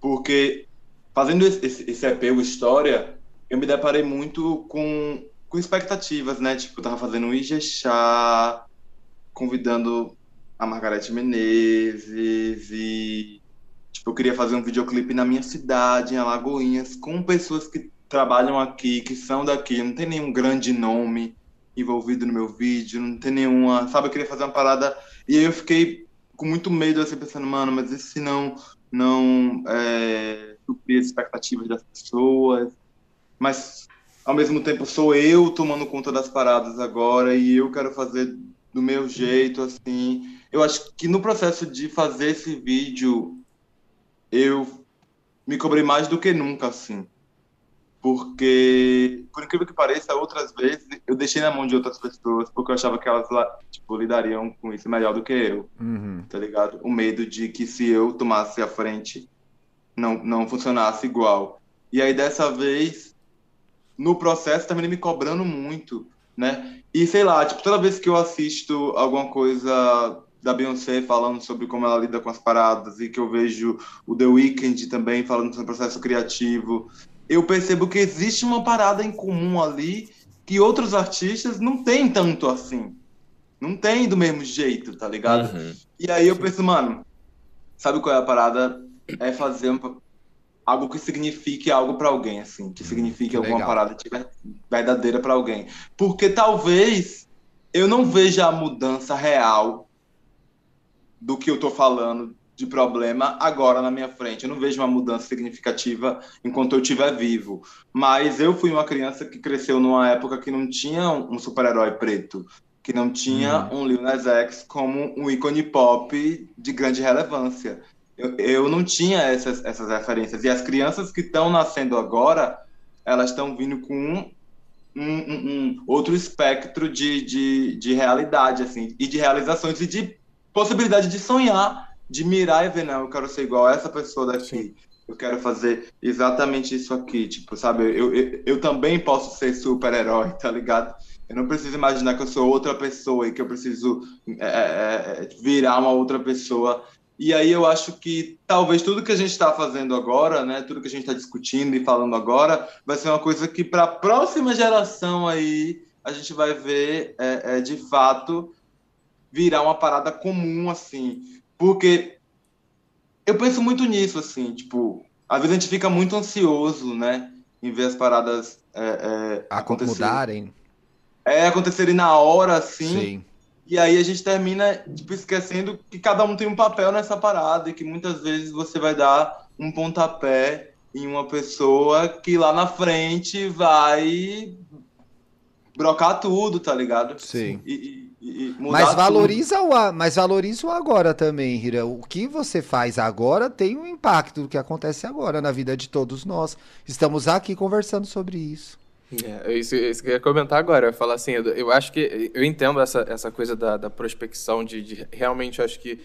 [SPEAKER 4] Porque fazendo esse, esse EP, o História, eu me deparei muito com com expectativas, né? Tipo, eu tava fazendo um Ijexá, convidando a Margarete Menezes e tipo, eu queria fazer um videoclipe na minha cidade, em Alagoinhas, com pessoas que trabalham aqui, que são daqui, não tem nenhum grande nome envolvido no meu vídeo, não tem nenhuma, sabe, eu queria fazer uma parada e aí eu fiquei com muito medo assim pensando, mano, mas e se não não é, suprir as expectativas das pessoas? Mas ao mesmo tempo sou eu tomando conta das paradas agora e eu quero fazer do meu jeito, assim. Eu acho que no processo de fazer esse vídeo, eu me cobrei mais do que nunca, assim. Porque, por incrível que pareça, outras vezes eu deixei na mão de outras pessoas porque eu achava que elas tipo, lidariam com isso melhor do que eu, uhum. tá ligado? O medo de que se eu tomasse a frente, não, não funcionasse igual. E aí, dessa vez, no processo, também me cobrando muito, né? E sei lá, tipo, toda vez que eu assisto alguma coisa da Beyoncé falando sobre como ela lida com as paradas e que eu vejo o The Weeknd também falando sobre o processo criativo, eu percebo que existe uma parada em comum ali que outros artistas não têm tanto assim. Não tem do mesmo jeito, tá ligado? Uhum. E aí eu penso, mano, sabe qual é a parada? É fazer um, algo que signifique algo para alguém, assim, que signifique que alguma legal. parada verdadeira para alguém. Porque talvez eu não veja a mudança real do que eu tô falando de problema agora na minha frente. Eu não vejo uma mudança significativa enquanto eu estiver vivo. Mas eu fui uma criança que cresceu numa época que não tinha um super-herói preto, que não tinha uhum. um Lil Nas X como um ícone pop de grande relevância eu, eu não tinha essas, essas referências. E as crianças que estão nascendo agora, elas estão vindo com um, um, um, outro espectro de, de, de realidade, assim, e de realizações, e de possibilidade de sonhar, de mirar e ver, não, eu quero ser igual a essa pessoa daqui. Sim. Eu quero fazer exatamente isso aqui, tipo, sabe? Eu, eu, eu também posso ser super-herói, tá ligado? Eu não preciso imaginar que eu sou outra pessoa e que eu preciso é, é, é virar uma outra pessoa e aí eu acho que talvez tudo que a gente está fazendo agora, né, tudo que a gente está discutindo e falando agora, vai ser uma coisa que para a próxima geração aí a gente vai ver é, é, de fato virar uma parada comum assim, porque eu penso muito nisso assim, tipo, às vezes a gente fica muito ansioso, né, em ver as paradas é,
[SPEAKER 2] é acontecerem.
[SPEAKER 4] É, acontecerem na hora assim. Sim e aí a gente termina tipo, esquecendo que cada um tem um papel nessa parada e que muitas vezes você vai dar um pontapé em uma pessoa que lá na frente vai brocar tudo, tá ligado?
[SPEAKER 2] Sim. E, e, mas valoriza tudo. o mas valoriza o agora também, Hira. O que você faz agora tem um impacto do que acontece agora na vida de todos nós. Estamos aqui conversando sobre isso.
[SPEAKER 3] É, é, isso, é isso que eu ia comentar agora. Eu falar assim, eu, eu acho que eu entendo essa, essa coisa da, da prospecção, de, de realmente acho que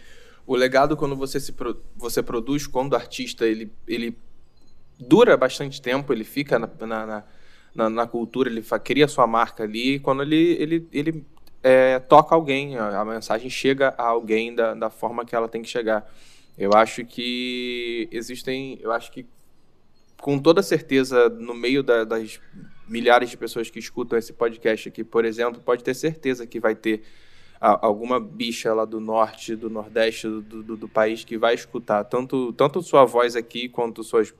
[SPEAKER 3] o legado quando você se você produz, quando o artista ele, ele dura bastante tempo, ele fica na, na, na, na cultura, ele cria sua marca ali, quando ele, ele, ele é, toca alguém, a, a, mensagem chega a alguém da, da forma que ela tem que chegar. Eu acho que existem, eu acho que com toda certeza, no meio da, das milhares de pessoas que escutam esse podcast aqui, por exemplo, pode ter certeza que vai ter alguma bicha lá do norte, do nordeste do, do, do, país que vai escutar tanto, tanto sua voz aqui quanto suas,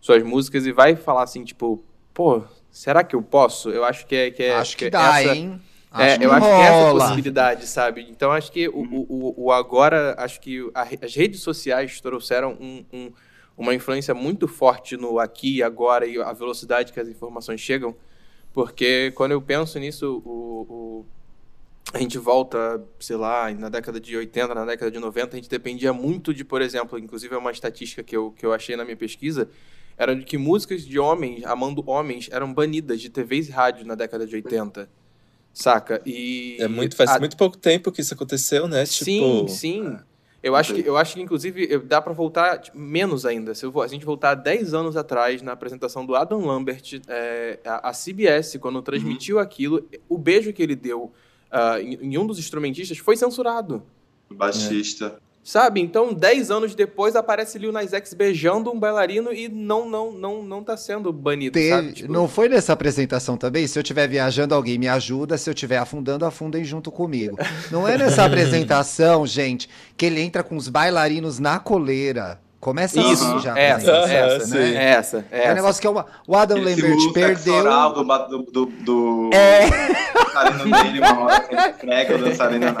[SPEAKER 3] suas músicas e vai falar assim, tipo, pô, será que eu posso? Eu acho que é. Que é
[SPEAKER 2] acho que, que dá, essa, hein?
[SPEAKER 3] É, acho é, eu acho que é essa possibilidade, sabe? Então acho que o, o, o agora, acho que a, as redes sociais trouxeram um, um uma influência muito forte no aqui e agora e a velocidade que as informações chegam, porque quando eu penso nisso, o, a gente volta, sei lá, na década de 80, na década de 90, a gente dependia muito de, por exemplo, inclusive é uma estatística que eu, que eu achei na minha pesquisa, era de que músicas de homens, amando homens, eram banidas de TVs e rádios na década de 80. Saca? E.
[SPEAKER 1] É muito, faz a... muito pouco tempo que isso aconteceu, né?
[SPEAKER 3] Sim, tipo... sim. Eu acho, que, eu acho que, inclusive, dá para voltar tipo, menos ainda. Se, eu, a gente voltar 10 anos atrás, na apresentação do Adam Lambert, é, a, a, CBS, quando transmitiu uhum. aquilo, o beijo que ele deu uh, em, em, um dos instrumentistas foi censurado.
[SPEAKER 4] Baixista.
[SPEAKER 3] É. Sabe? Então, 10 anos depois, aparece Lil Nas X beijando um bailarino e não não não não tá sendo banido, sabe?
[SPEAKER 2] Tipo... Não foi nessa apresentação também? Se eu estiver viajando, alguém me ajuda. Se eu estiver afundando, afundem junto comigo. Não é nessa (laughs) apresentação, gente, que ele entra com os bailarinos na coleira. Começa
[SPEAKER 3] Isso,
[SPEAKER 2] assim já.
[SPEAKER 3] essa, essa,
[SPEAKER 1] sim.
[SPEAKER 3] né? Essa,
[SPEAKER 2] É um
[SPEAKER 3] essa.
[SPEAKER 2] negócio que é uma, o Adam
[SPEAKER 4] Esse
[SPEAKER 2] Lambert perdeu.
[SPEAKER 4] sexual do, do, do,
[SPEAKER 2] É.
[SPEAKER 4] dançarino dele, uma hora que ele prega o dançarino na...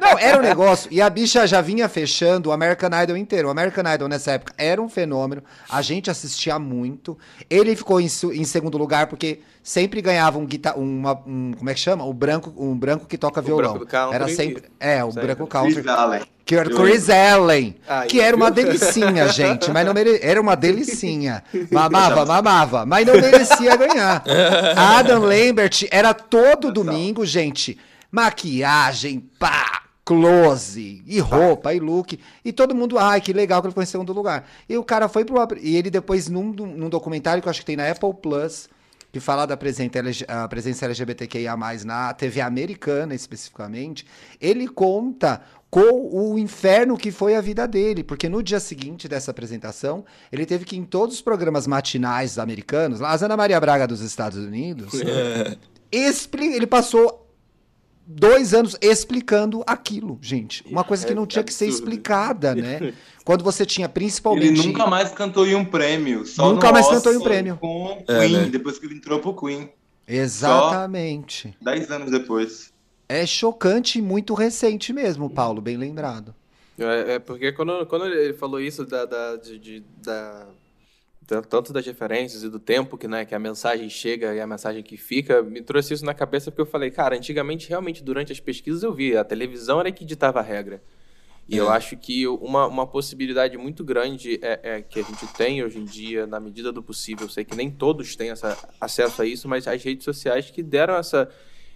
[SPEAKER 2] Não, era um negócio. E a bicha já vinha fechando o American Idol inteiro. O American Idol nessa época era um fenômeno. A gente assistia muito. Ele ficou em, em segundo lugar porque sempre ganhava um guitar, uma, um, como é que chama? O branco, um branco que toca
[SPEAKER 3] O
[SPEAKER 2] violão.
[SPEAKER 3] country.
[SPEAKER 2] Era sempre, é, o
[SPEAKER 3] Sempre.
[SPEAKER 2] branco country.
[SPEAKER 4] Chris Allen.
[SPEAKER 2] Que era Chris Allen,
[SPEAKER 3] Aí,
[SPEAKER 2] que era uma
[SPEAKER 3] viu?
[SPEAKER 2] delicinha, (laughs) gente, mas não mere... era uma delicinha. Mamava, (laughs) mamava, mas não merecia ganhar. Adam Lambert era todo domingo, gente, maquiagem, pá, close, e roupa, e look, e todo mundo, ai, que legal que ele foi em segundo lugar. E o cara foi pro... E ele depois, num, num documentário que eu acho que tem na Apple Plus, que fala da presença, LGBTQIA+, na TV americana especificamente, ele conta com o inferno que foi a vida dele, porque no dia seguinte dessa apresentação, ele teve que ir em todos os programas matinais americanos, lá, a Ana Maria Braga dos Estados Unidos, expli- ele passou dois anos explicando aquilo, gente. Uma coisa que
[SPEAKER 3] É
[SPEAKER 2] não tinha que ser explicada, né? (laughs) Quando você tinha
[SPEAKER 4] Ele
[SPEAKER 2] principalmente...
[SPEAKER 4] nunca mais cantou em um prêmio. Só
[SPEAKER 2] Nunca
[SPEAKER 4] no
[SPEAKER 2] mais cantou em um
[SPEAKER 4] Oscar
[SPEAKER 2] prêmio.
[SPEAKER 4] Com
[SPEAKER 1] É,
[SPEAKER 4] Queen,
[SPEAKER 1] né?
[SPEAKER 4] depois que ele entrou pro Queen.
[SPEAKER 2] Exatamente.
[SPEAKER 4] Dez anos depois.
[SPEAKER 2] É chocante e muito recente mesmo, Paulo, bem lembrado.
[SPEAKER 3] É, é porque quando, quando ele falou isso da, da, de, de- da- da- tanto das referências e do tempo que, né, que a mensagem chega e a mensagem que fica, me trouxe isso na cabeça porque eu falei, cara, antigamente realmente durante as pesquisas eu via, a televisão era que ditava a regra. E eu
[SPEAKER 1] É.
[SPEAKER 3] acho que uma, uma possibilidade muito grande é, é que a gente tem hoje em dia, na medida do possível, eu sei que nem todos têm essa, acesso a isso, mas as redes sociais que deram essa,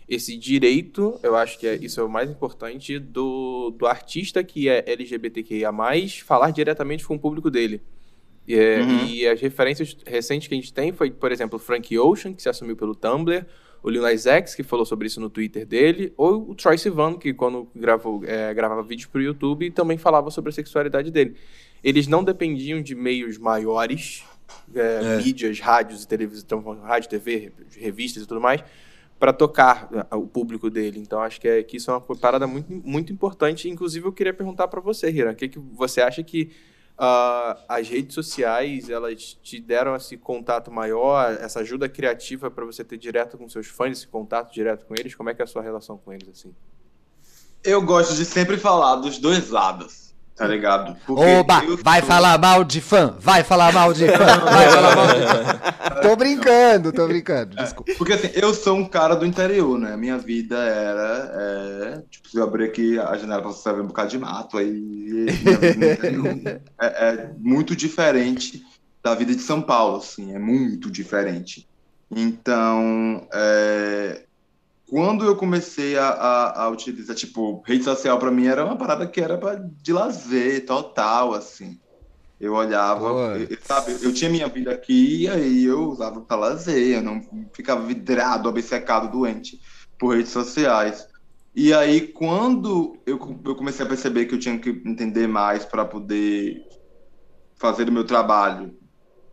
[SPEAKER 3] esse direito, eu acho que é, isso é o mais importante, do, do artista que é LGBTQIA+, falar diretamente com o público dele. E, é,
[SPEAKER 4] Uhum.
[SPEAKER 3] e as referências recentes que a gente tem foi, por exemplo, o Frank Ocean, que se assumiu pelo Tumblr, o Lil Nas X, que falou sobre isso no Twitter dele, ou o Troy Sivan, que quando gravou, é, gravava vídeos para o YouTube também falava sobre a sexualidade dele. Eles não dependiam de meios maiores, é,
[SPEAKER 1] É.
[SPEAKER 3] mídias, rádios e televisão, então, rádio, TV, revistas e tudo mais, para tocar é, o público dele. Então acho que, é, que isso é uma parada muito, muito importante. Inclusive eu queria perguntar para você, Hiram, o que, que você acha que ah, as redes sociais elas te deram esse contato maior, essa ajuda criativa para você ter direto com seus fãs, esse contato direto com eles? Como é que é a sua relação com eles assim?
[SPEAKER 4] Eu gosto de sempre falar dos dois lados, tá ligado? Porque
[SPEAKER 2] Oba,
[SPEAKER 4] eu
[SPEAKER 2] vai falar mal de fã, vai falar mal de fã, (laughs) vai falar mal de fã. Tô brincando, tô brincando, desculpa.
[SPEAKER 4] Porque assim, eu sou um cara do interior, né? Minha vida era. É, tipo, se eu abrir aqui a janela pra você ver um bocado de mato, aí. minha vida no interior é, é muito diferente da vida de São Paulo, assim, é muito diferente. Então, é, quando eu comecei a, a, a utilizar, tipo, rede social pra mim era uma parada que era pra, de lazer total, assim. Eu olhava, eu- sabe, eu tinha minha vida aqui e aí eu usava pra lazer, eu não ficava vidrado, obcecado, doente por redes sociais. E aí, quando eu, eu comecei a perceber que eu tinha que entender mais para poder fazer do meu trabalho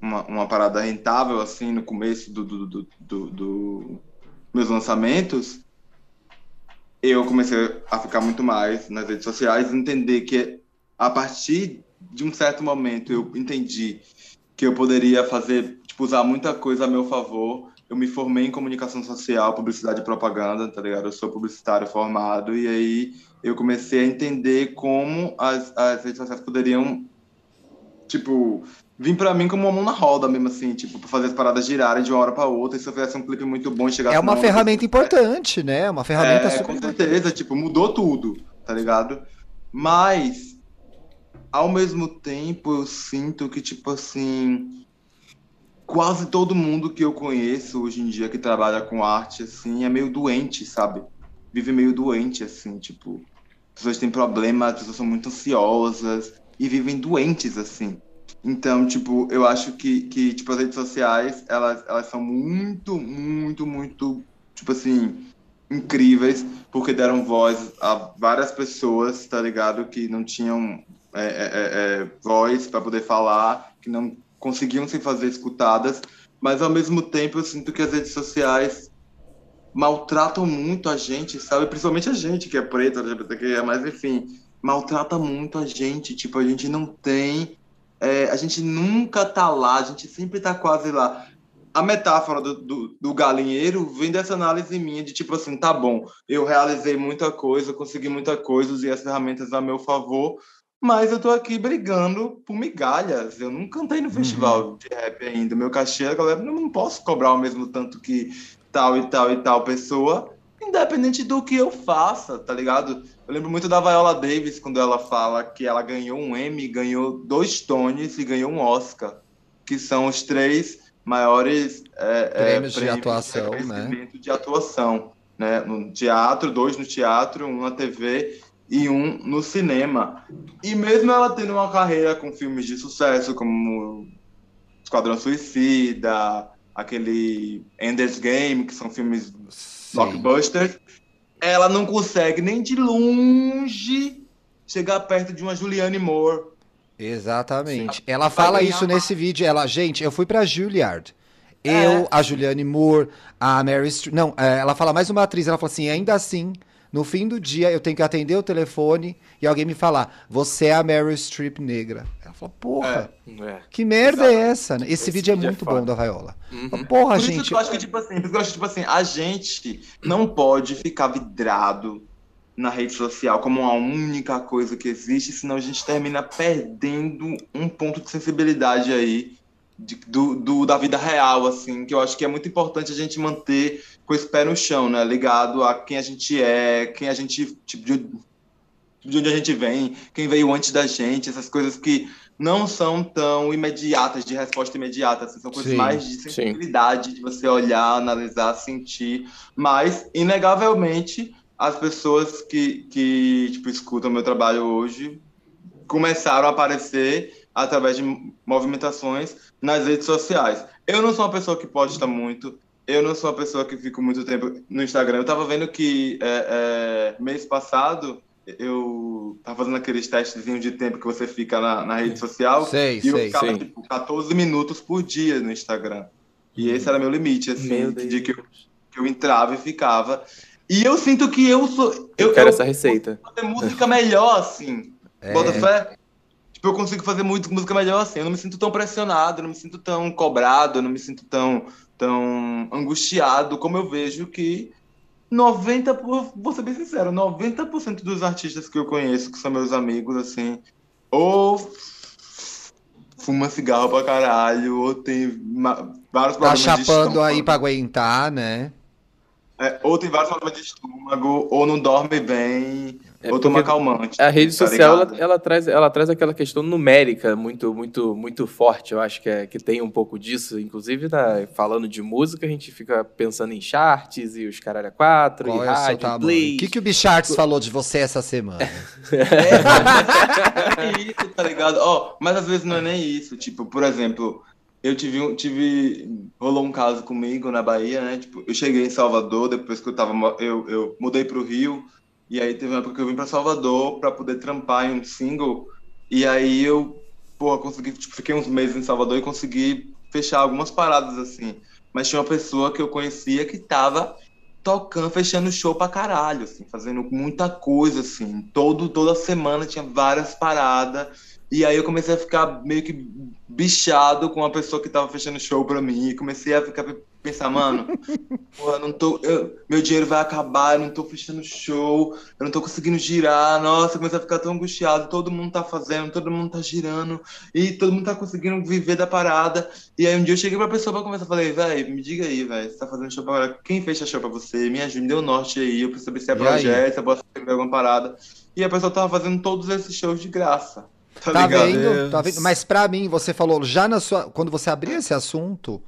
[SPEAKER 4] uma, uma parada rentável, assim, no começo do, do, do, do- do meus lançamentos, eu comecei a ficar muito mais nas redes sociais, entender que a partir de um certo momento eu entendi que eu poderia fazer, tipo, usar muita coisa a meu favor. Eu me formei em comunicação social, publicidade e propaganda, tá ligado? Eu sou publicitário formado e aí eu comecei a entender como as, as redes sociais poderiam, tipo, vir pra mim como uma mão na roda mesmo, assim, tipo, pra fazer as paradas girarem de uma hora pra outra. E se eu fizesse um clipe muito bom e chegasse
[SPEAKER 2] É uma ferramenta importante, né? É uma ferramenta
[SPEAKER 4] é,
[SPEAKER 2] super
[SPEAKER 4] com
[SPEAKER 2] importante.
[SPEAKER 4] certeza, tipo, mudou tudo, tá ligado? Mas, ao mesmo tempo, eu sinto que, tipo assim, quase todo mundo que eu conheço hoje em dia que trabalha com arte, assim, é meio doente, sabe? Vive meio doente, assim, tipo, as pessoas têm problemas, as pessoas são muito ansiosas e vivem doentes, assim. Então, tipo, eu acho que, que tipo, as redes sociais, elas, elas são muito, muito, muito, tipo assim, incríveis, porque deram voz a várias pessoas, tá ligado? Que não tinham é, é, é, é, voz para poder falar, que não conseguiam se fazer escutadas, mas ao mesmo tempo eu sinto que as redes sociais maltratam muito a gente, sabe? Principalmente a gente que é preta, LGBTQIA, mas enfim, maltrata muito a gente, tipo, a gente não tem é, a gente nunca tá lá, a gente sempre tá quase lá. A metáfora do, do, do, galinheiro vem dessa análise minha de tipo assim, tá bom, eu realizei muita coisa, consegui muita coisa, usei as ferramentas a meu favor, mas eu tô aqui brigando por migalhas. Eu não cantei no festival uhum. de rap ainda. Meu cachê, a galera, não, não posso cobrar o mesmo tanto que tal e tal e tal pessoa, independente do que eu faça, tá ligado? Eu lembro muito da Viola Davis quando ela fala que ela ganhou um Emmy, ganhou dois Tonys e ganhou um Oscar, que são os três maiores
[SPEAKER 2] é, prêmios, é, prêmios de atuação, de né?
[SPEAKER 4] De atuação, né? No teatro, dois no teatro, um na TV e um no cinema. E mesmo ela tendo uma carreira com filmes de sucesso como Esquadrão Suicida, aquele Ender's Game, que são filmes Sim. blockbusters, ela não consegue nem de longe chegar perto de uma Julianne Moore.
[SPEAKER 2] Exatamente. Sim. Ela fala isso nesse vídeo. Ela, gente, eu fui pra Juilliard. É. Eu, a Julianne Moore, a Mary Streep. Não, é, ela fala mais uma atriz. Ela fala assim: ainda assim, no fim do dia, eu tenho que atender o telefone e alguém me falar: você é a Mary Streep negra. Ela fala: porra, é. é. que merda é essa? Esse, Esse vídeo é, é muito bom da Viola. Uhum. Porra, Por gente.
[SPEAKER 4] Isso que eu acho que, tipo assim, eu acho que, tipo assim, a gente não pode ficar vidrado na rede social como a única coisa que existe, senão a gente termina perdendo um ponto de sensibilidade aí de, do, do, da vida real, assim, que eu acho que é muito importante a gente manter com esse pé no chão, né? Ligado a quem a gente é, quem a gente, tipo, de, de onde a gente vem, quem veio antes da gente, essas coisas que não são tão imediatas, de resposta imediata, assim, são coisas sim, mais de sensibilidade, sim. de você olhar, analisar, sentir, mas, inegavelmente, as pessoas que, que tipo, escutam meu trabalho hoje começaram a aparecer através de movimentações nas redes sociais. Eu não sou uma pessoa que posta muito, eu não sou uma pessoa que fico muito tempo no Instagram. Eu tava vendo que é, é, mês passado eu tava fazendo aqueles testezinhos de tempo que você fica na, na rede social.
[SPEAKER 2] Sei,
[SPEAKER 4] e
[SPEAKER 2] sei,
[SPEAKER 4] eu ficava
[SPEAKER 2] sei.
[SPEAKER 4] tipo 14 minutos por dia no Instagram. E esse era meu limite, assim, meu de que eu, que eu entrava e ficava. E eu sinto que eu sou.
[SPEAKER 3] Eu, eu quero eu, essa receita.
[SPEAKER 4] Fazer música melhor, assim. É. Bota fé? Tipo, eu consigo fazer muito, música melhor assim. Eu não me sinto tão pressionado, eu não me sinto tão cobrado, eu não me sinto tão, tão angustiado como eu vejo que 90, vou ser bem sincero, 90% dos artistas que eu conheço, que são meus amigos, assim, ou fuma cigarro pra caralho, ou tem vários
[SPEAKER 2] tá problemas Tá chapando aí pra aguentar, né?
[SPEAKER 4] É, ou tem vários problemas de estômago, ou não dorme bem, é ou toma calmante.
[SPEAKER 3] A rede tá social ela, ela, traz, ela traz aquela questão numérica muito muito muito forte. Eu acho que, é, que tem um pouco disso. Inclusive, na, falando de música, a gente fica pensando em charts e os caralho quatro, Qual e é rádio, play.
[SPEAKER 2] O que, que o Bicharts falou de você essa semana? (laughs)
[SPEAKER 4] é, é isso, tá ligado? Ó, oh, mas às vezes não é nem isso. Tipo, por exemplo, eu tive, tive. Rolou um caso comigo na Bahia, né? Tipo, eu cheguei em Salvador, depois que eu tava. Eu, eu mudei pro Rio, e aí teve uma época que eu vim pra Salvador para poder trampar em um single. E aí eu, pô, consegui. Tipo, fiquei uns meses em Salvador e consegui fechar algumas paradas assim. Mas tinha uma pessoa que eu conhecia que tava tocando, fechando show pra caralho, assim, fazendo muita coisa, assim. Todo, toda semana tinha várias paradas. E aí eu comecei a ficar meio que bichado com a pessoa que tava fechando show pra mim. E comecei a ficar pensar, mano, porra, não tô, eu, meu dinheiro vai acabar, eu não tô fechando show, eu não tô conseguindo girar. Nossa, eu comecei a ficar tão angustiado. Todo mundo tá fazendo, todo mundo tá girando e todo mundo tá conseguindo viver da parada. E aí um dia eu cheguei pra pessoa pra conversar, falei, velho, me diga aí, velho, você tá fazendo show pra agora? Quem fecha show pra você? Me ajude, me dê o um norte aí, eu preciso saber se é projeto, se eu posso escrever alguma parada. E a pessoa tava fazendo todos esses shows de graça.
[SPEAKER 2] Tá, tá vendo? Tá vendo? Mas para mim, você falou já na sua. Quando você abriu esse assunto,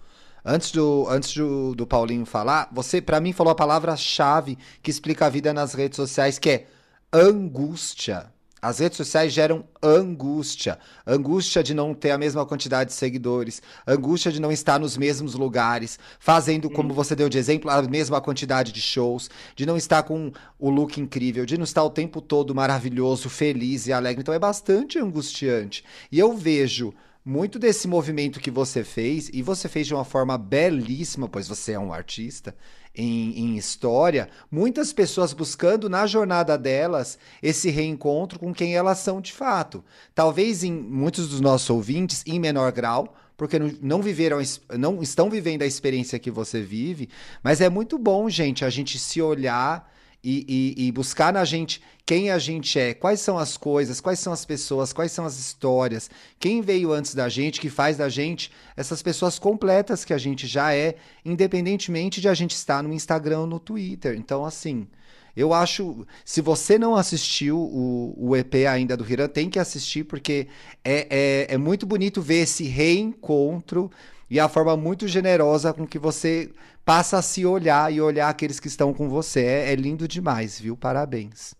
[SPEAKER 2] antes do, antes do, do Paulinho falar, você, para mim, falou a palavra-chave que explica a vida nas redes sociais, que é angústia. As redes sociais geram angústia. Angústia de não ter a mesma quantidade de seguidores. Angústia de não estar nos mesmos lugares. Fazendo, como hum. você deu de exemplo, a mesma quantidade de shows. De não estar com o look incrível. De não estar o tempo todo maravilhoso, feliz e alegre. Então é bastante angustiante. E eu vejo muito desse movimento que você fez, e você fez de uma forma belíssima, pois você é um artista, em, em, história, muitas pessoas buscando na jornada delas esse reencontro com quem elas são de fato. Talvez em muitos dos nossos ouvintes, em menor grau, porque não, viveram, não estão vivendo a experiência que você vive, mas é muito bom, gente, a gente se olhar e, e, e, buscar na gente quem a gente é, quais são as coisas, quais são as pessoas, quais são as histórias, quem veio antes da gente, que faz da gente essas pessoas completas que a gente já é, independentemente de a gente estar no Instagram ou no Twitter. Então, assim, eu acho, se você não assistiu o, o EP ainda do Hiran, tem que assistir, porque é, é, é muito bonito ver esse reencontro e a forma muito generosa com que você passa a se olhar e olhar aqueles que estão com você. É, é lindo demais, viu? Parabéns.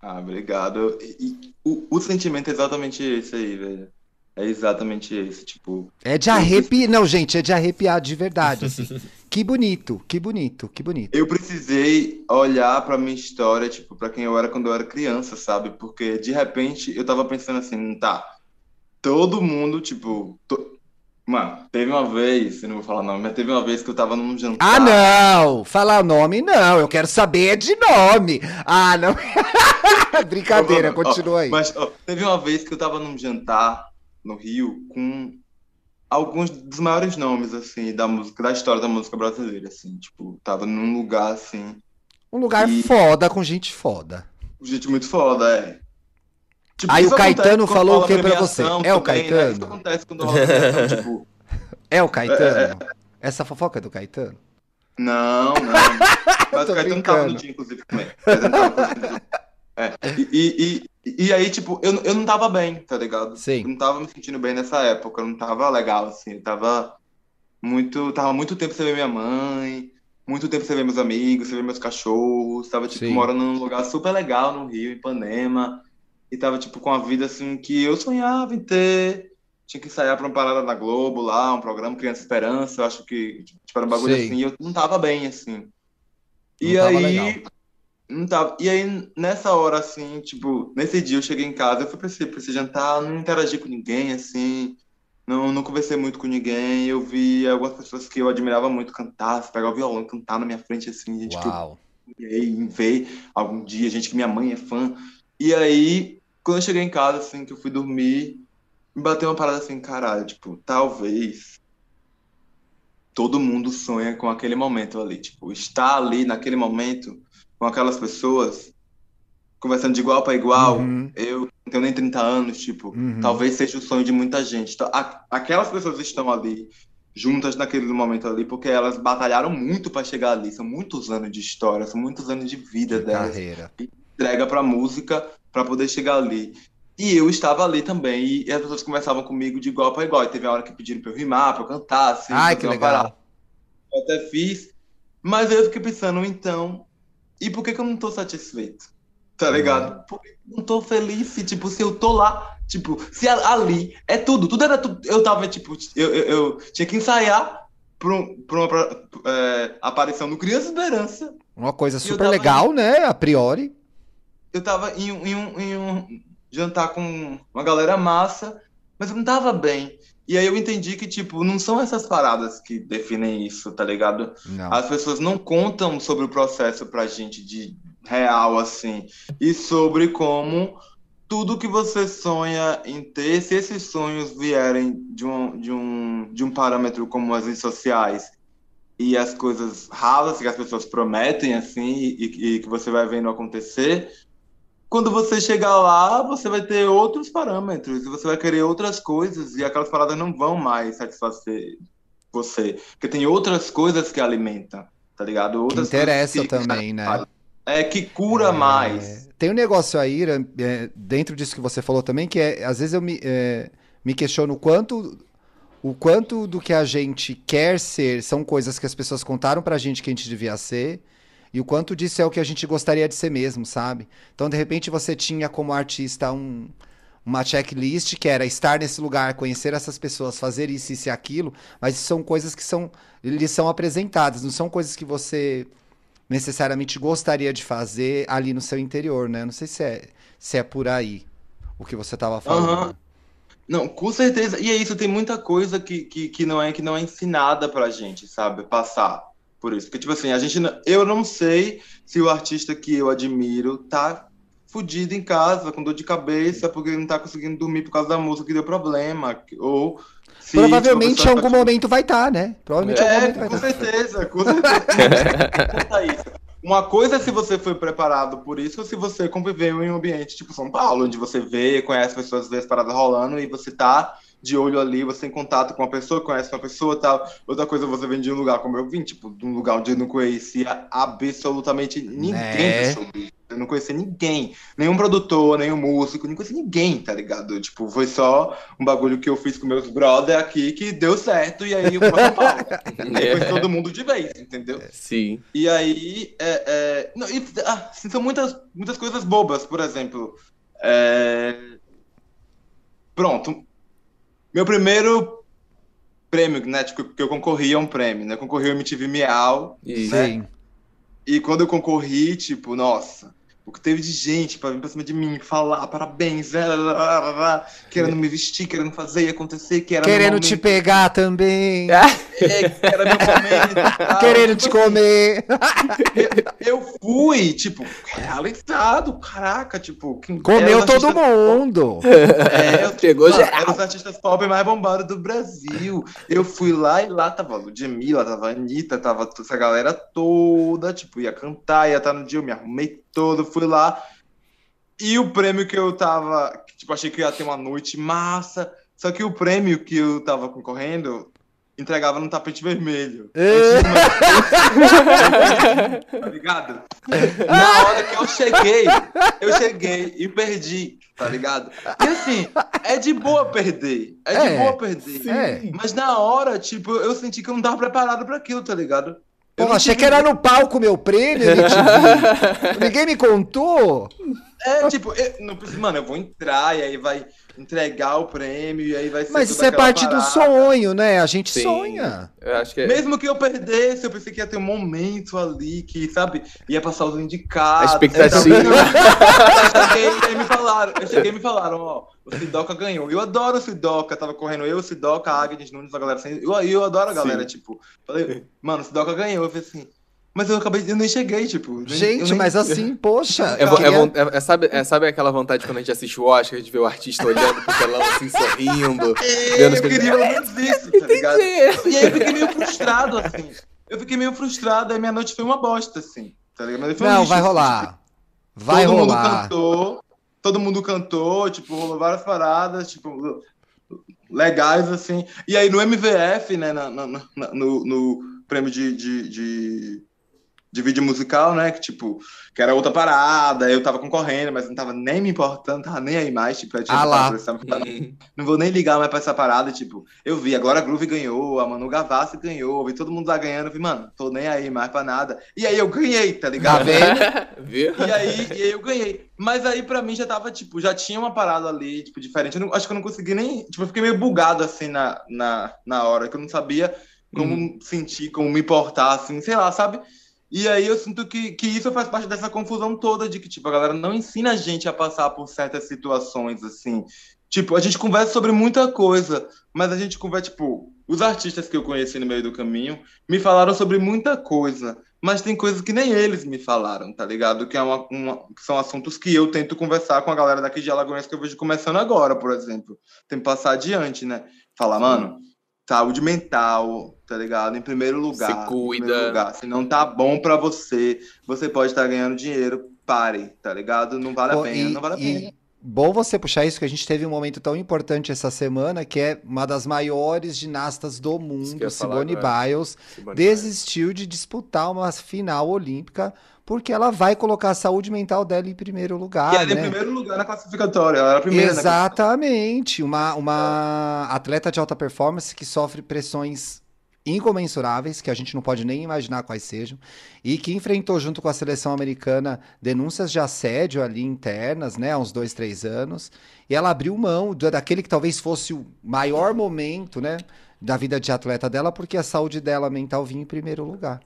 [SPEAKER 4] Ah, obrigado. E, e, o, o sentimento é exatamente esse aí, velho. É exatamente esse, tipo.
[SPEAKER 2] É de arrepiar. Não, gente, é de arrepiar de verdade. Assim. (laughs) que bonito, que bonito, que bonito.
[SPEAKER 4] Eu precisei olhar pra minha história, tipo, pra quem eu era quando eu era criança, sabe? Porque de repente eu tava pensando assim, tá. Todo mundo, tipo. To... Mano, teve uma vez, eu não vou falar nome, mas teve uma vez que eu tava num jantar.
[SPEAKER 2] Ah, não! Falar o nome, não. Eu quero saber de nome. Ah, não. (laughs) Brincadeira, continua aí.
[SPEAKER 4] Mas ó, teve uma vez que eu tava num jantar no Rio com alguns dos maiores nomes, assim, da música, da história da música brasileira, assim. Tipo, tava num lugar, assim.
[SPEAKER 2] Um lugar e... foda com gente foda.
[SPEAKER 4] Gente muito foda, é.
[SPEAKER 2] Tipo, Aí o Caetano falou o que pra você? É também, o Caetano? Né? Isso
[SPEAKER 4] acontece quando rola tipo... (laughs)
[SPEAKER 2] É o Caetano? É, é... Essa fofoca é do Caetano?
[SPEAKER 4] Não, não. (laughs) Mas o Caetano tava no dia, inclusive, também. É. E, e, e, aí, tipo, eu, eu não tava bem, tá ligado?
[SPEAKER 2] Sim.
[SPEAKER 4] Eu não tava me sentindo bem nessa época, eu não tava legal, assim. Eu tava muito. Tava muito tempo sem ver minha mãe, muito tempo sem ver meus amigos, sem ver meus cachorros. Tava, tipo, Sim. morando num lugar super legal no Rio, em Ipanema e tava, tipo, com a vida, assim, que eu sonhava em ter. Tinha que ensaiar pra uma parada na Globo lá, um programa Criança Esperança, eu acho que, tipo, era um bagulho Sei. assim, e eu não tava bem, assim. E não aí... Não tava. E aí, nessa hora, assim, tipo, nesse dia eu cheguei em casa, eu fui pra esse, pra esse jantar, não interagi com ninguém, assim, não, não conversei muito com ninguém. Eu vi algumas pessoas que eu admirava muito cantar, pegar o violão, cantar na minha frente, assim, gente
[SPEAKER 2] Uau.
[SPEAKER 4] que eu ver algum dia, gente que minha mãe é fã. E aí, quando eu cheguei em casa, assim, que eu fui dormir, me bateu uma parada assim, caralho, tipo, talvez todo mundo sonha com aquele momento ali, tipo, estar ali naquele momento com aquelas pessoas, conversando de igual para igual, uhum. eu não tenho nem 30 anos, tipo, uhum. talvez seja o sonho de muita gente. Então, aquelas pessoas estão ali juntas naquele momento ali, porque elas batalharam muito para chegar ali, são muitos anos de história, são muitos anos de vida de delas.
[SPEAKER 2] Carreira.
[SPEAKER 4] Entrega para música para poder chegar ali. E eu estava ali também, e as pessoas conversavam comigo de igual para igual. E teve uma hora que pediram para eu rimar, para eu cantar, assim,
[SPEAKER 2] Ai, que legal.
[SPEAKER 4] Eu até fiz, mas eu fiquei pensando, então, e por que, que eu não tô satisfeito? Tá ligado? Uhum. Porque eu não tô feliz, se, tipo, se eu tô lá, tipo, se ali é tudo, tudo era tudo. Eu tava, tipo, eu, eu, eu tinha que ensaiar pra, um, uma pra, é, aparição no Criança Esperança.
[SPEAKER 2] Uma coisa super legal, né? A priori
[SPEAKER 4] eu tava em, em, um, em um jantar com uma galera massa, mas eu não tava bem. E aí eu entendi que, tipo, não são essas paradas que definem isso, tá ligado?
[SPEAKER 2] Não.
[SPEAKER 4] As pessoas não contam sobre o processo pra gente de real, assim. E sobre como tudo que você sonha em ter, se esses sonhos vierem de um, de um, de um parâmetro como as redes sociais e as coisas ralas que as pessoas prometem, assim, e, e que você vai vendo acontecer, quando você chegar lá, você vai ter outros parâmetros, e você vai querer outras coisas, e aquelas paradas não vão mais satisfazer você. Porque tem outras coisas que alimentam, tá ligado? Outras
[SPEAKER 2] que interessa que também, né?
[SPEAKER 4] É, que cura é... mais.
[SPEAKER 2] Tem um negócio aí, é, dentro disso que você falou também, que é, às vezes eu me, é, me questiono o quanto o quanto do que a gente quer ser são coisas que as pessoas contaram pra gente que a gente devia ser, e o quanto disso é o que a gente gostaria de ser mesmo, sabe? Então, de repente, você tinha como artista um, uma checklist que era estar nesse lugar, conhecer essas pessoas, fazer isso, isso e aquilo, mas são coisas que são, lhes são apresentadas, não são coisas que você necessariamente gostaria de fazer ali no seu interior, né? Não sei se é, se é por aí o que você estava falando. Uhum.
[SPEAKER 4] Não, com certeza. E é isso, tem muita coisa que, que, que, não é que não é ensinada pra gente, sabe? Passar por isso. Porque, tipo assim, a gente. Eu não sei se o artista que eu admiro tá fudido em casa, com dor de cabeça, porque ele não tá conseguindo dormir por causa da música que deu problema. Ou. Se,
[SPEAKER 2] Provavelmente tipo, em algum tá... momento vai estar, tá, né? Provavelmente
[SPEAKER 4] é, algum momento vai com tá. certeza, com certeza. (laughs) isso. Uma coisa é se você foi preparado por isso, ou se você conviveu em um ambiente tipo São Paulo, onde você vê, conhece pessoas, vê as paradas rolando e você tá de olho ali, você tem contato com uma pessoa, conhece uma pessoa tal. Outra coisa, você vem de um lugar como eu vim, tipo, de um lugar onde eu não conhecia absolutamente ninguém né? Eu não conhecia ninguém, nenhum produtor, nenhum músico, não conhecia ninguém, tá ligado? Tipo, foi só um bagulho que eu fiz com meus brother aqui que deu certo, e aí eu fui pra São Paulo. foi todo mundo de vez, entendeu?
[SPEAKER 3] Sim.
[SPEAKER 4] E aí, é, é... Não, e, ah, assim, são muitas, muitas coisas bobas, por exemplo. É... Pronto, meu primeiro prêmio, né? Tipo, que eu concorri a um prêmio, né? Concorri ao MTV Miau. Né? Sim. E quando eu concorri, tipo, nossa, o que teve de gente pra vir pra cima de mim, falar parabéns, querendo me vestir, querendo fazer e acontecer, que era
[SPEAKER 2] Querendo te pegar também.
[SPEAKER 4] É, que era meu momento.
[SPEAKER 2] Querendo te comer.
[SPEAKER 4] Eu, eu, fui, tipo, realizado, caraca, tipo.
[SPEAKER 2] Comeu todo mundo.
[SPEAKER 4] É, eu, (laughs) Pegou já. Era os artistas pop mais bombados do Brasil. Eu fui lá e lá tava Ludmilla, tava Anitta, tava essa galera toda, tipo, ia cantar, ia estar no dia, eu me arrumei todo, fui lá. E o prêmio que eu tava, tipo, achei que ia ter uma noite massa. Só que o prêmio que eu tava concorrendo entregava no tapete vermelho. É. (laughs) tá ligado? Na hora que eu cheguei, eu cheguei e perdi, tá ligado? E assim, é de boa perder. É de é, boa perder. É. Mas na hora, tipo, eu senti que eu não tava preparado para aquilo, tá ligado?
[SPEAKER 2] Pô, achei que era no palco meu prêmio, (laughs) Ninguém me contou.
[SPEAKER 4] É, tipo, eu, não, mano, eu vou entrar e aí vai entregar o prêmio e aí vai ser.
[SPEAKER 2] Mas isso é parte parada. do sonho, né? A gente Sim. sonha.
[SPEAKER 4] Eu acho que é... Mesmo que eu perdesse, eu pensei que ia ter um momento ali que, sabe, ia passar os indicados.
[SPEAKER 3] A expectativa.
[SPEAKER 4] eu cheguei e me falaram, eu cheguei e me falaram, ó, o Sidoca ganhou. Eu adoro o Sidoca, tava correndo eu, o Sidoca, a Agnes Nunes, a galera assim. Eu, eu adoro a galera, Sim. tipo. Falei, mano, o Sidoca ganhou. Eu falei assim. Mas eu acabei, eu nem cheguei, tipo.
[SPEAKER 2] Gente, nem... mas assim, (laughs) poxa.
[SPEAKER 3] É, é, é, sabe, é, sabe aquela vontade quando a gente assiste o Oscar, de ver o artista olhando pro telão assim, sorrindo? (laughs)
[SPEAKER 4] É, eu queria pelo menos isso, tá ligado? E aí eu fiquei meio frustrado, assim. Eu fiquei meio frustrado, aí minha noite foi uma bosta, assim. Tá ligado? Mas
[SPEAKER 2] foi Não, vai rolar. Assim, tipo, vai
[SPEAKER 4] todo
[SPEAKER 2] rolar.
[SPEAKER 4] Mundo cantou, todo mundo cantou, tipo, rolou várias paradas, tipo, legais, assim. E aí no MVF, né, na, na, na, no, no prêmio de, de, de de vídeo musical, né? Que, tipo, que era outra parada, eu tava concorrendo, mas não tava nem me importando, tava nem aí mais, tipo, eu tinha
[SPEAKER 2] ah lá.
[SPEAKER 4] não vou nem ligar mais pra essa parada, tipo, eu vi, agora a Groove ganhou, a Manu Gavassi ganhou, vi todo mundo lá ganhando, eu vi, mano, tô nem aí mais pra nada. E aí eu ganhei, tá ligado?
[SPEAKER 2] Tá (laughs)
[SPEAKER 4] e, aí, e aí eu ganhei. Mas aí pra mim já tava, tipo, já tinha uma parada ali, tipo, diferente. Eu não, acho que eu não consegui nem, tipo, eu fiquei meio bugado, assim, na, na, na hora, que eu não sabia como hum. sentir, como me importar, assim, sei lá, sabe? E aí eu sinto que, que isso faz parte dessa confusão toda de que, tipo, a galera não ensina a gente a passar por certas situações, assim. Tipo, a gente conversa sobre muita coisa, mas a gente conversa, tipo, os artistas que eu conheci no meio do caminho me falaram sobre muita coisa, mas tem coisas que nem eles me falaram, tá ligado? Que, é uma, uma, que são assuntos que eu tento conversar com a galera daqui de Alagoas que eu vejo começando agora, por exemplo. Tem que passar adiante, né? Falar, mano, saúde mental, tá ligado? Em primeiro lugar.
[SPEAKER 3] Se cuida.
[SPEAKER 4] Lugar. Se não tá bom para você, você pode estar tá ganhando dinheiro, pare, tá ligado? Não vale Pô, a pena, e, não vale a pena.
[SPEAKER 2] Bom você puxar isso, que a gente teve um momento tão importante essa semana, que é uma das maiores ginastas do mundo, Simone Biles, Simone desistiu Biles. de disputar uma final olímpica porque ela vai colocar a saúde mental dela em primeiro lugar. E ela
[SPEAKER 4] né? em primeiro lugar na classificatória, ela era a primeira.
[SPEAKER 2] Exatamente, uma, uma atleta de alta performance que sofre pressões incomensuráveis, que a gente não pode nem imaginar quais sejam, e que enfrentou junto com a seleção americana denúncias de assédio ali internas, né, há uns dois, três anos, e ela abriu mão daquele que talvez fosse o maior momento, né, da vida de atleta dela, porque a saúde dela mental vinha em primeiro lugar.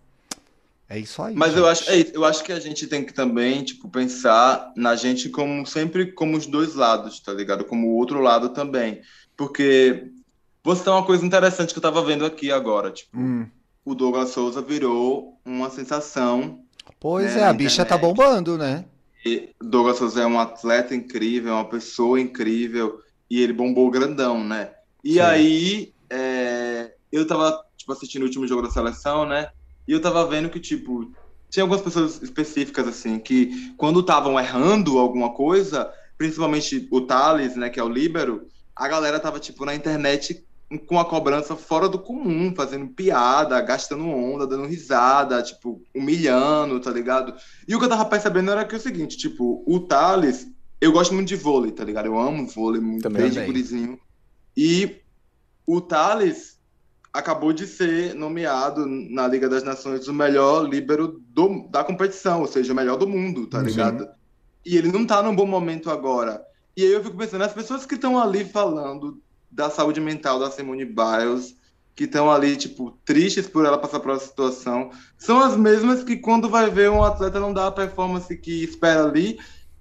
[SPEAKER 2] É isso aí.
[SPEAKER 4] Mas gente. eu acho, é, eu acho que a gente tem que também, tipo, pensar na gente como sempre como os dois lados, tá ligado? Como o outro lado também. Porque você tem uma coisa interessante que eu tava vendo aqui agora, tipo, hum. o Douglas Souza virou uma sensação.
[SPEAKER 2] Pois
[SPEAKER 4] né,
[SPEAKER 2] é, a bicha tá bombando, né?
[SPEAKER 4] E Douglas Souza é um atleta incrível, uma pessoa incrível, e ele bombou grandão, né? E
[SPEAKER 2] Sim.
[SPEAKER 4] aí, é, eu tava, tipo, assistindo o último jogo da seleção, né? E eu tava vendo que, tipo, tinha algumas pessoas específicas, assim, que quando estavam errando alguma coisa, principalmente o Thales, né, que é o líbero, a galera tava, tipo, na internet com a cobrança fora do comum, fazendo piada, gastando onda, dando risada, tipo, humilhando, tá ligado? E o que eu tava percebendo era que é o seguinte, tipo, o Thales, eu gosto muito de vôlei, tá ligado? Eu amo vôlei muito
[SPEAKER 3] Também.
[SPEAKER 4] desde gurizinho. E o Thales acabou de ser nomeado na Liga das Nações o melhor líbero do- da competição, ou seja, o melhor do mundo, tá
[SPEAKER 2] Sim.
[SPEAKER 4] ligado? E ele não tá num bom momento agora. E aí eu fico pensando, as pessoas que estão ali falando da saúde mental da Simone Biles, que estão ali, tipo, tristes por ela passar por essa situação, são as mesmas que quando vai ver um atleta não dar a performance que espera ali.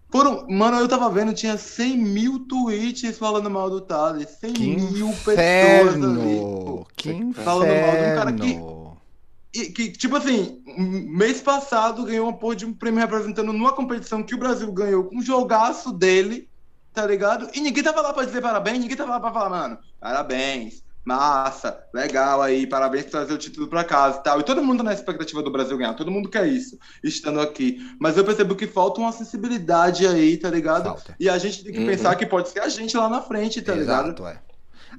[SPEAKER 4] Foram, mano, eu tava vendo, tinha 100 mil tweets falando mal do Thales. 100
[SPEAKER 2] Que
[SPEAKER 4] mil pessoas ali.
[SPEAKER 2] inferno!
[SPEAKER 4] pô.
[SPEAKER 2] Que
[SPEAKER 4] Falando mal de um cara que-
[SPEAKER 2] inferno!
[SPEAKER 4] Que, tipo assim, mês passado ganhou uma porra de um prêmio representando numa competição que o Brasil ganhou com um jogaço dele, tá ligado? E ninguém tava lá pra dizer parabéns, ninguém tava lá pra falar, mano, parabéns, massa, legal aí, parabéns por trazer o título pra casa e tal. E todo mundo tá na expectativa do Brasil ganhar, todo mundo quer isso, estando aqui. Mas eu percebo que falta uma sensibilidade aí, tá ligado?
[SPEAKER 2] Falta.
[SPEAKER 4] E a gente tem que
[SPEAKER 3] Uhum.
[SPEAKER 4] pensar que pode ser a gente lá na frente, tá ligado?
[SPEAKER 2] Exato, é.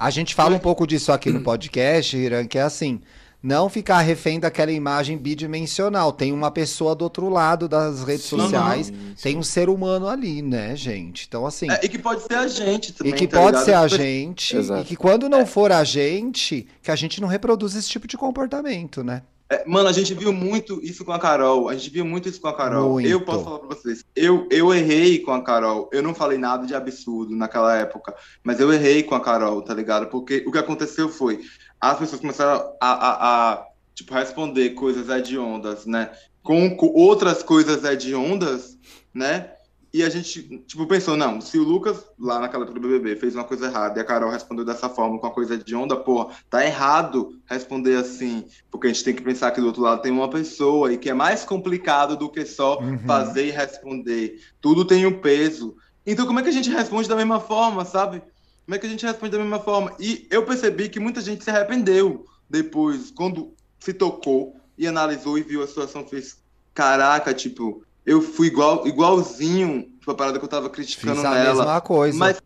[SPEAKER 2] A gente fala um pouco disso aqui no podcast, Irã, que é assim, não ficar refém daquela imagem bidimensional. Tem uma pessoa do outro lado das redes
[SPEAKER 3] Sim,
[SPEAKER 2] sociais,
[SPEAKER 3] sim.
[SPEAKER 2] tem um ser humano ali, né, gente? Então, assim,
[SPEAKER 4] É, e que pode ser a gente também,
[SPEAKER 2] e que
[SPEAKER 4] tá
[SPEAKER 2] pode
[SPEAKER 4] ligado?
[SPEAKER 2] ser a gente,
[SPEAKER 3] Exato.
[SPEAKER 2] e que quando não for a gente, que a gente não reproduz esse tipo de comportamento, né?
[SPEAKER 4] É, mano, a gente viu muito isso com a Carol. A gente viu muito isso com a Carol.
[SPEAKER 2] Muito.
[SPEAKER 4] Eu posso falar pra vocês. Eu, eu errei com a Carol. Eu não falei nada de absurdo naquela época. Mas eu errei com a Carol, tá ligado? Porque o que aconteceu foi. As pessoas começaram a, a, a, tipo, responder coisas hediondas, né? Com, com outras coisas hediondas, né? E a gente, tipo, pensou, não, se o Lucas, lá naquela do BBB, fez uma coisa errada e a Carol respondeu dessa forma, com a coisa de onda, porra, tá errado responder assim, porque a gente tem que pensar que do outro lado tem uma pessoa e que é mais complicado do que só
[SPEAKER 2] Uhum.
[SPEAKER 4] fazer e responder. Tudo tem um peso. Então, como é que a gente responde da mesma forma, sabe? Como é que a gente responde da mesma forma? E eu percebi que muita gente se arrependeu depois, quando se tocou e analisou e viu a situação, fez, caraca, tipo, eu fui igual, igualzinho, tipo, a parada que eu tava criticando
[SPEAKER 2] Fiz a
[SPEAKER 4] nela.
[SPEAKER 2] mesma coisa.
[SPEAKER 4] Mas,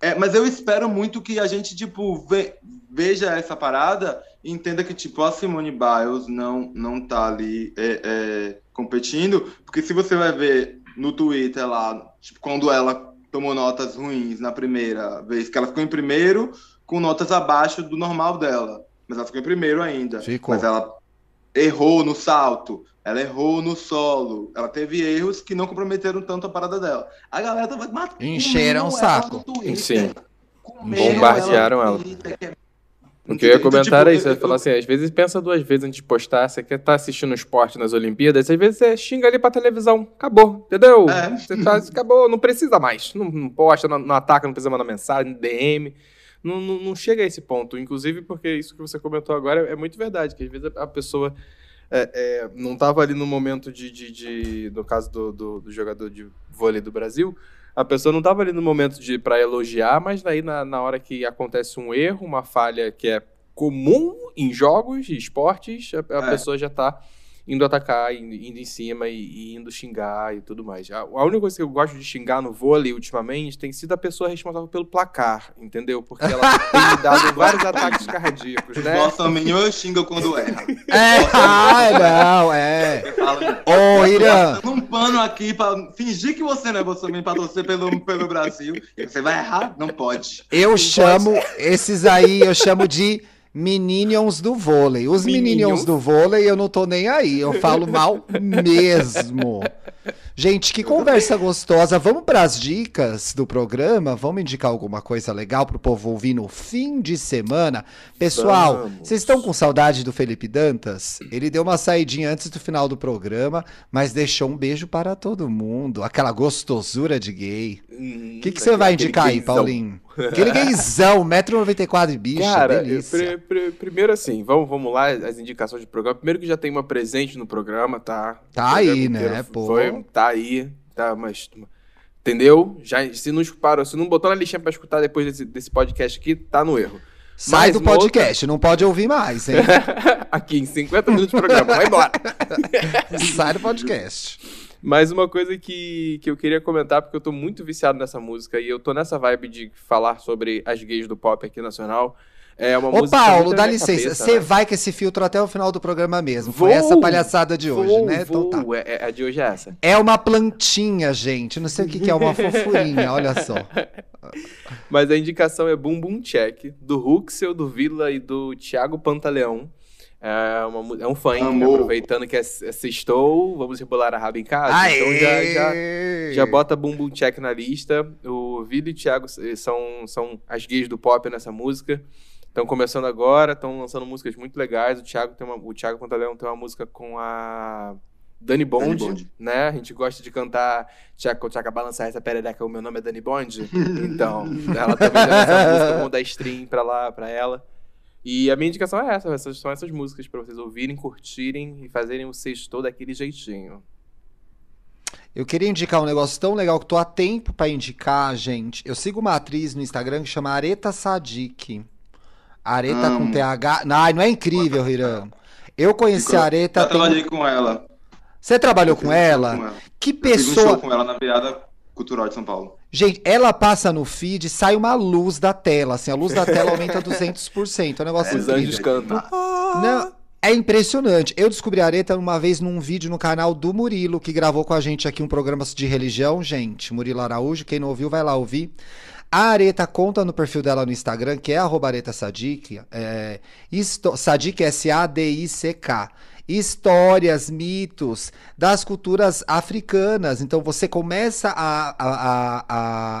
[SPEAKER 4] é, mas eu espero muito que a gente, tipo, ve- veja essa parada e entenda que, tipo, a Simone Biles não, não tá ali é, é, competindo, porque se você vai ver no Twitter lá, tipo, quando ela tomou notas ruins na primeira vez, que ela ficou em primeiro com notas abaixo do normal dela, mas ela ficou em primeiro ainda.
[SPEAKER 2] Ficou.
[SPEAKER 4] Mas ela errou no salto, ela errou no solo, ela teve erros que não comprometeram tanto a parada dela. A galera tava matando
[SPEAKER 2] Encheram o saco.
[SPEAKER 3] Sim. Bombardearam
[SPEAKER 4] ela
[SPEAKER 3] ela.
[SPEAKER 4] Twitter, é-
[SPEAKER 3] O que eu ia
[SPEAKER 4] Então,
[SPEAKER 3] comentar
[SPEAKER 4] tipo,
[SPEAKER 3] é isso, eu ia falar assim, às vezes pensa duas vezes antes de postar, você quer estar assistindo esporte nas Olimpíadas, às vezes você xinga ali pra televisão, acabou, entendeu?
[SPEAKER 4] É.
[SPEAKER 3] Você faz, acabou, não precisa mais, não, não posta, não, não ataca, não precisa mandar mensagem, DM, não, não, não chega a esse ponto, inclusive porque isso que você comentou agora é, é muito verdade, que às vezes a, a pessoa é, é, não estava ali no momento de, de, de- no caso do, do, do jogador de vôlei do Brasil, a pessoa não estava ali no momento de para elogiar, mas daí na, na hora que acontece um erro, uma falha que é comum em jogos e esportes, a, a
[SPEAKER 4] É.
[SPEAKER 3] pessoa já tá indo atacar, indo, indo em cima e, e indo xingar e tudo mais. A, a única coisa que eu gosto de xingar no vôlei ultimamente tem sido a pessoa responsável pelo placar, entendeu? Porque ela (laughs) tem me dado vários ataques cardíacos, né?
[SPEAKER 4] Nossa, menino, eu xingo quando erra.
[SPEAKER 2] É, ah, não, é.
[SPEAKER 4] Eu falo,
[SPEAKER 2] Ô, Irã,
[SPEAKER 4] passando um pano aqui pra fingir que você não é Bolsonaro pra torcer pelo, pelo Brasil. E você vai errar? Não pode.
[SPEAKER 2] eu chamo esses aí, eu chamo de Minions do vôlei. Os Minions
[SPEAKER 3] Minions?
[SPEAKER 2] do vôlei eu não tô nem aí, eu falo mal mesmo. Gente, que conversa gostosa. Vamos para as dicas do programa? Vamos indicar alguma coisa legal pro povo ouvir no fim de semana? Pessoal,
[SPEAKER 3] Vamos.
[SPEAKER 2] vocês estão com saudade do Felipe Dantas? Ele deu uma saidinha antes do final do programa, mas deixou um beijo para todo mundo. Aquela gostosura de gay.
[SPEAKER 3] Hum,
[SPEAKER 2] O que que você vai indicar aí. Paulinho? (laughs) Aquele gaysão, 1,94m, bicho,
[SPEAKER 3] Cara, pr- pr- primeiro assim, vamos, vamos lá, as indicações de programa. Primeiro que já tem uma presente no programa, tá?
[SPEAKER 2] Tá aí, né, pô.
[SPEAKER 3] Foi, tá aí, tá, mas... Entendeu? Já, se não parou, se não botou na listinha pra escutar depois desse, desse podcast aqui, tá no erro.
[SPEAKER 2] Sai
[SPEAKER 3] mais
[SPEAKER 2] do podcast, não pode ouvir mais, hein? (laughs)
[SPEAKER 3] aqui em 50 minutos de programa, vai embora. (laughs)
[SPEAKER 2] Sai do podcast.
[SPEAKER 3] Mas uma coisa que, que eu queria comentar, porque eu tô muito viciado nessa música e eu tô nessa vibe de falar sobre as gays do pop aqui nacional. É uma
[SPEAKER 2] Ô,
[SPEAKER 3] música
[SPEAKER 2] Paulo, dá licença. Você
[SPEAKER 3] né?
[SPEAKER 2] vai com esse filtro até o final do programa mesmo. Foi
[SPEAKER 3] Vou,
[SPEAKER 2] essa palhaçada de hoje,
[SPEAKER 3] Vou,
[SPEAKER 2] né? Então tá.
[SPEAKER 3] vou. É, é- a de hoje é essa.
[SPEAKER 2] É uma plantinha, gente. Não sei o que, que é, uma (laughs) fofurinha, olha só.
[SPEAKER 3] Mas a indicação é Boom Boom Check, do Huxel, do Vila e do Thiago Pantaleão. É, uma é um funk, né? Aproveitando que é, é sextou, vamos rebolar a raba em casa. Então já, já,
[SPEAKER 2] Aê!
[SPEAKER 3] já bota Boom Check na lista. O Vila e o Thiago eh, são, são as gays do pop nessa música. Estão começando agora, estão lançando músicas muito legais. O Thiago, tem uma, o Thiago Pantaleão tem uma música com a Dani Bond,
[SPEAKER 4] Bond.
[SPEAKER 3] né? A gente gosta de cantar Tchaca, tchaca, balançar essa perereca, o meu nome é Dani Bond. (laughs) Então, ela também já essa música, vamos dar stream pra lá, pra ela. E a minha indicação é essa, essas, são essas músicas pra vocês ouvirem, curtirem e fazerem o sexto daquele jeitinho.
[SPEAKER 2] Eu queria indicar um negócio tão legal que tô há tempo pra indicar, gente. Eu sigo uma atriz no Instagram que chama Areta Sadik. Areta com TH. Ai, não é incrível, Hiram? Eu conheci
[SPEAKER 4] Ficou-
[SPEAKER 2] a Areta.
[SPEAKER 4] Já
[SPEAKER 2] tem-
[SPEAKER 4] trabalhei com ela.
[SPEAKER 2] Você trabalhou
[SPEAKER 4] Eu
[SPEAKER 2] com
[SPEAKER 4] um
[SPEAKER 2] ela?
[SPEAKER 4] com ela.
[SPEAKER 2] Que
[SPEAKER 4] Eu fiz um
[SPEAKER 2] pessoa.
[SPEAKER 4] show com ela na virada cultural de São Paulo.
[SPEAKER 2] Gente, ela passa no feed e sai uma luz da tela, assim, a luz da tela aumenta 200%, é um negócio
[SPEAKER 3] Os
[SPEAKER 2] incrível.
[SPEAKER 3] anjos cantam.
[SPEAKER 2] Não, é impressionante. Eu descobri a Areta uma vez num vídeo no canal do Murilo, que gravou com a gente aqui um programa de religião, gente. Murilo Araújo, quem não ouviu, vai lá ouvir. A Areta conta no perfil dela no Instagram, que é arroba Areta Sadik, é, Sadik S-A-D-I-C-K. Histórias, mitos das culturas africanas. Então você começa a, a, a,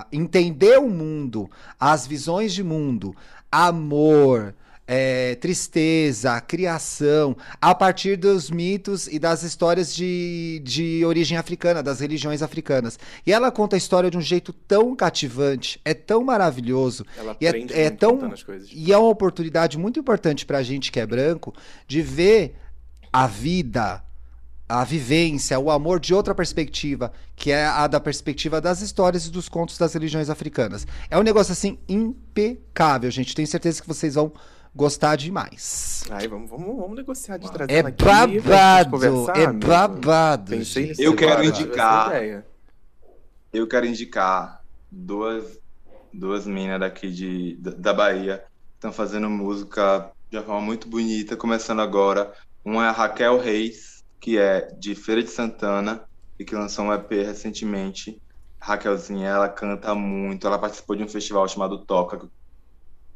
[SPEAKER 2] a entender o mundo, as visões de mundo, amor, é, tristeza, criação, a partir dos mitos e das histórias de, de origem africana, das religiões africanas. E ela conta a história de um jeito tão cativante, é tão maravilhoso,
[SPEAKER 3] Ela
[SPEAKER 2] E é- é tão- e é uma oportunidade muito importante pra gente que é branco de ver a vida, a vivência, o amor de outra perspectiva, que é a da perspectiva das histórias e dos contos das religiões africanas. É um negócio assim impecável, gente. Tenho certeza que vocês vão gostar demais.
[SPEAKER 3] Aí, vamos, vamos, vamos negociar de trazer
[SPEAKER 2] É
[SPEAKER 3] aqui gente
[SPEAKER 2] babado, é
[SPEAKER 3] amigo.
[SPEAKER 2] babado.
[SPEAKER 3] Pensei
[SPEAKER 4] Eu quero indicar-
[SPEAKER 3] ideia.
[SPEAKER 4] Eu quero indicar duas, duas minas daqui de, da, da Bahia. Estão fazendo música de uma forma muito bonita, começando agora. Uma é a Raquel Reis, que é de Feira de Santana e que lançou um EP recentemente. Raquelzinha, ela canta muito. Ela participou de um festival chamado Toca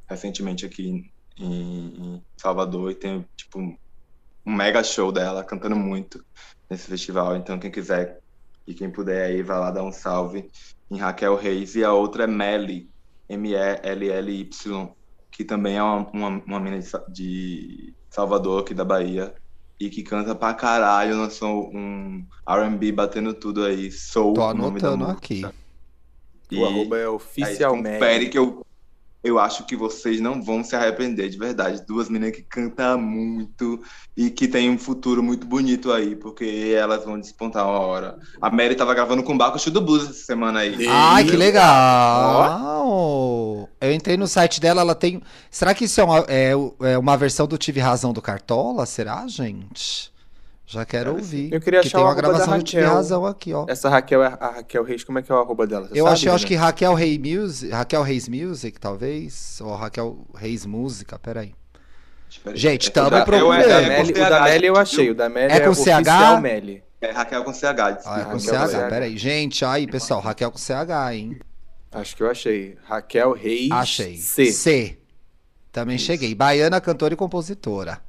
[SPEAKER 4] recentemente aqui em, em Salvador e tem tipo um mega show dela cantando muito nesse festival. Então quem quiser e quem puder aí vai lá dar um salve em Raquel Reis e a outra é Melly, M-E-L-L-Y, que também é uma, uma, uma mina de, de Salvador aqui da Bahia e que canta pra caralho, lançou um R&B batendo tudo aí, Soul,
[SPEAKER 2] Tô
[SPEAKER 4] o nome da
[SPEAKER 2] anotando aqui.
[SPEAKER 3] O arroba é oficialmente.
[SPEAKER 4] confere que eu, eu acho que vocês não vão se arrepender, de verdade. Duas meninas que cantam muito e que tem um futuro muito bonito aí, porque elas vão despontar uma hora. A Mary tava gravando com o Baco do Blues essa semana aí.
[SPEAKER 2] Ai, que legal! Eu entrei no site dela, ela tem. Será que isso é uma, é, é uma versão do Tive Razão do Cartola? Será, gente? Já quero
[SPEAKER 4] Deve
[SPEAKER 2] ouvir.
[SPEAKER 3] Eu queria
[SPEAKER 2] que
[SPEAKER 3] achar
[SPEAKER 2] tem uma gravação
[SPEAKER 3] Raquel.
[SPEAKER 2] Razão aqui, ó.
[SPEAKER 3] Essa Raquel é a Raquel Reis, como é que é o arroba dela? Você
[SPEAKER 2] Eu
[SPEAKER 3] sabe,
[SPEAKER 2] acho, eu acho
[SPEAKER 3] né?
[SPEAKER 2] que Raquel Reis Music, Raquel Reis Music, talvez, ou Raquel Reis Música, peraí.
[SPEAKER 4] Espera.
[SPEAKER 2] Gente,
[SPEAKER 4] É,
[SPEAKER 2] tamo
[SPEAKER 4] o da-
[SPEAKER 2] procurando.
[SPEAKER 4] é-
[SPEAKER 3] O da
[SPEAKER 4] é
[SPEAKER 3] Meli,
[SPEAKER 4] CH,
[SPEAKER 3] Meli eu achei. O da Meli
[SPEAKER 2] É
[SPEAKER 3] é,
[SPEAKER 2] com CH?
[SPEAKER 3] Meli.
[SPEAKER 4] É Raquel com CH.
[SPEAKER 2] Ah, é com
[SPEAKER 3] Raquel
[SPEAKER 2] CH,
[SPEAKER 3] CH.
[SPEAKER 2] peraí. Gente, aí, pessoal, Raquel com CH, hein?
[SPEAKER 3] Acho que eu achei. Raquel Reis
[SPEAKER 2] Achei.
[SPEAKER 3] C.
[SPEAKER 2] C. Também cheguei. Baiana, cantora e compositora.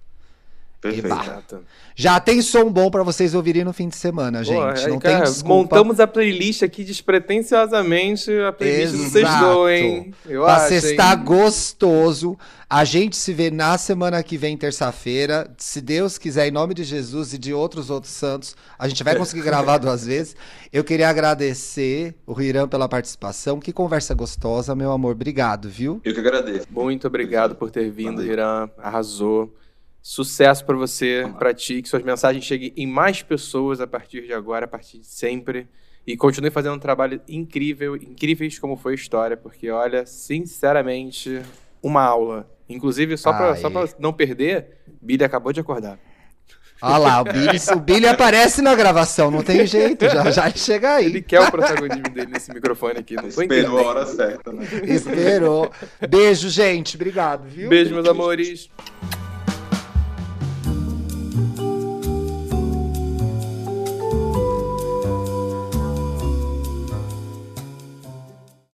[SPEAKER 4] Perfeito.
[SPEAKER 3] Exato.
[SPEAKER 2] Já tem som bom pra vocês ouvirem no fim de semana, gente.
[SPEAKER 3] Pô, aí,
[SPEAKER 2] não
[SPEAKER 3] cara,
[SPEAKER 2] tem desculpa.
[SPEAKER 3] Montamos a playlist aqui despretensiosamente, a playlist do Sextou, hein? Eu
[SPEAKER 2] pra
[SPEAKER 3] acho,
[SPEAKER 2] sextar
[SPEAKER 3] hein?
[SPEAKER 2] gostoso. A gente se vê na semana que vem, terça-feira. Se Deus quiser, em nome de Jesus e de outros outros santos, a gente vai conseguir gravar duas (laughs) vezes. Eu queria agradecer o Riran pela participação. Que conversa gostosa, meu amor. Obrigado, viu?
[SPEAKER 4] Eu que agradeço.
[SPEAKER 3] Muito obrigado por ter vindo,
[SPEAKER 4] Valeu.
[SPEAKER 3] Irã. Arrasou. Sucesso pra você, pra ti, que suas mensagens cheguem em mais pessoas a partir de agora, a partir de sempre. E continue fazendo um trabalho incrível, incríveis como foi a história, porque olha, sinceramente, uma aula. Inclusive, só pra não perder, Billy acabou de acordar.
[SPEAKER 2] Olha lá, o Billy, o Billy aparece na gravação, não tem jeito, já, já chega aí.
[SPEAKER 3] Ele quer o protagonismo dele nesse microfone aqui, não
[SPEAKER 4] Esperou a hora certa, né?
[SPEAKER 2] Esperou. Beijo, gente. Obrigado, viu?
[SPEAKER 3] Beijo, meus amores.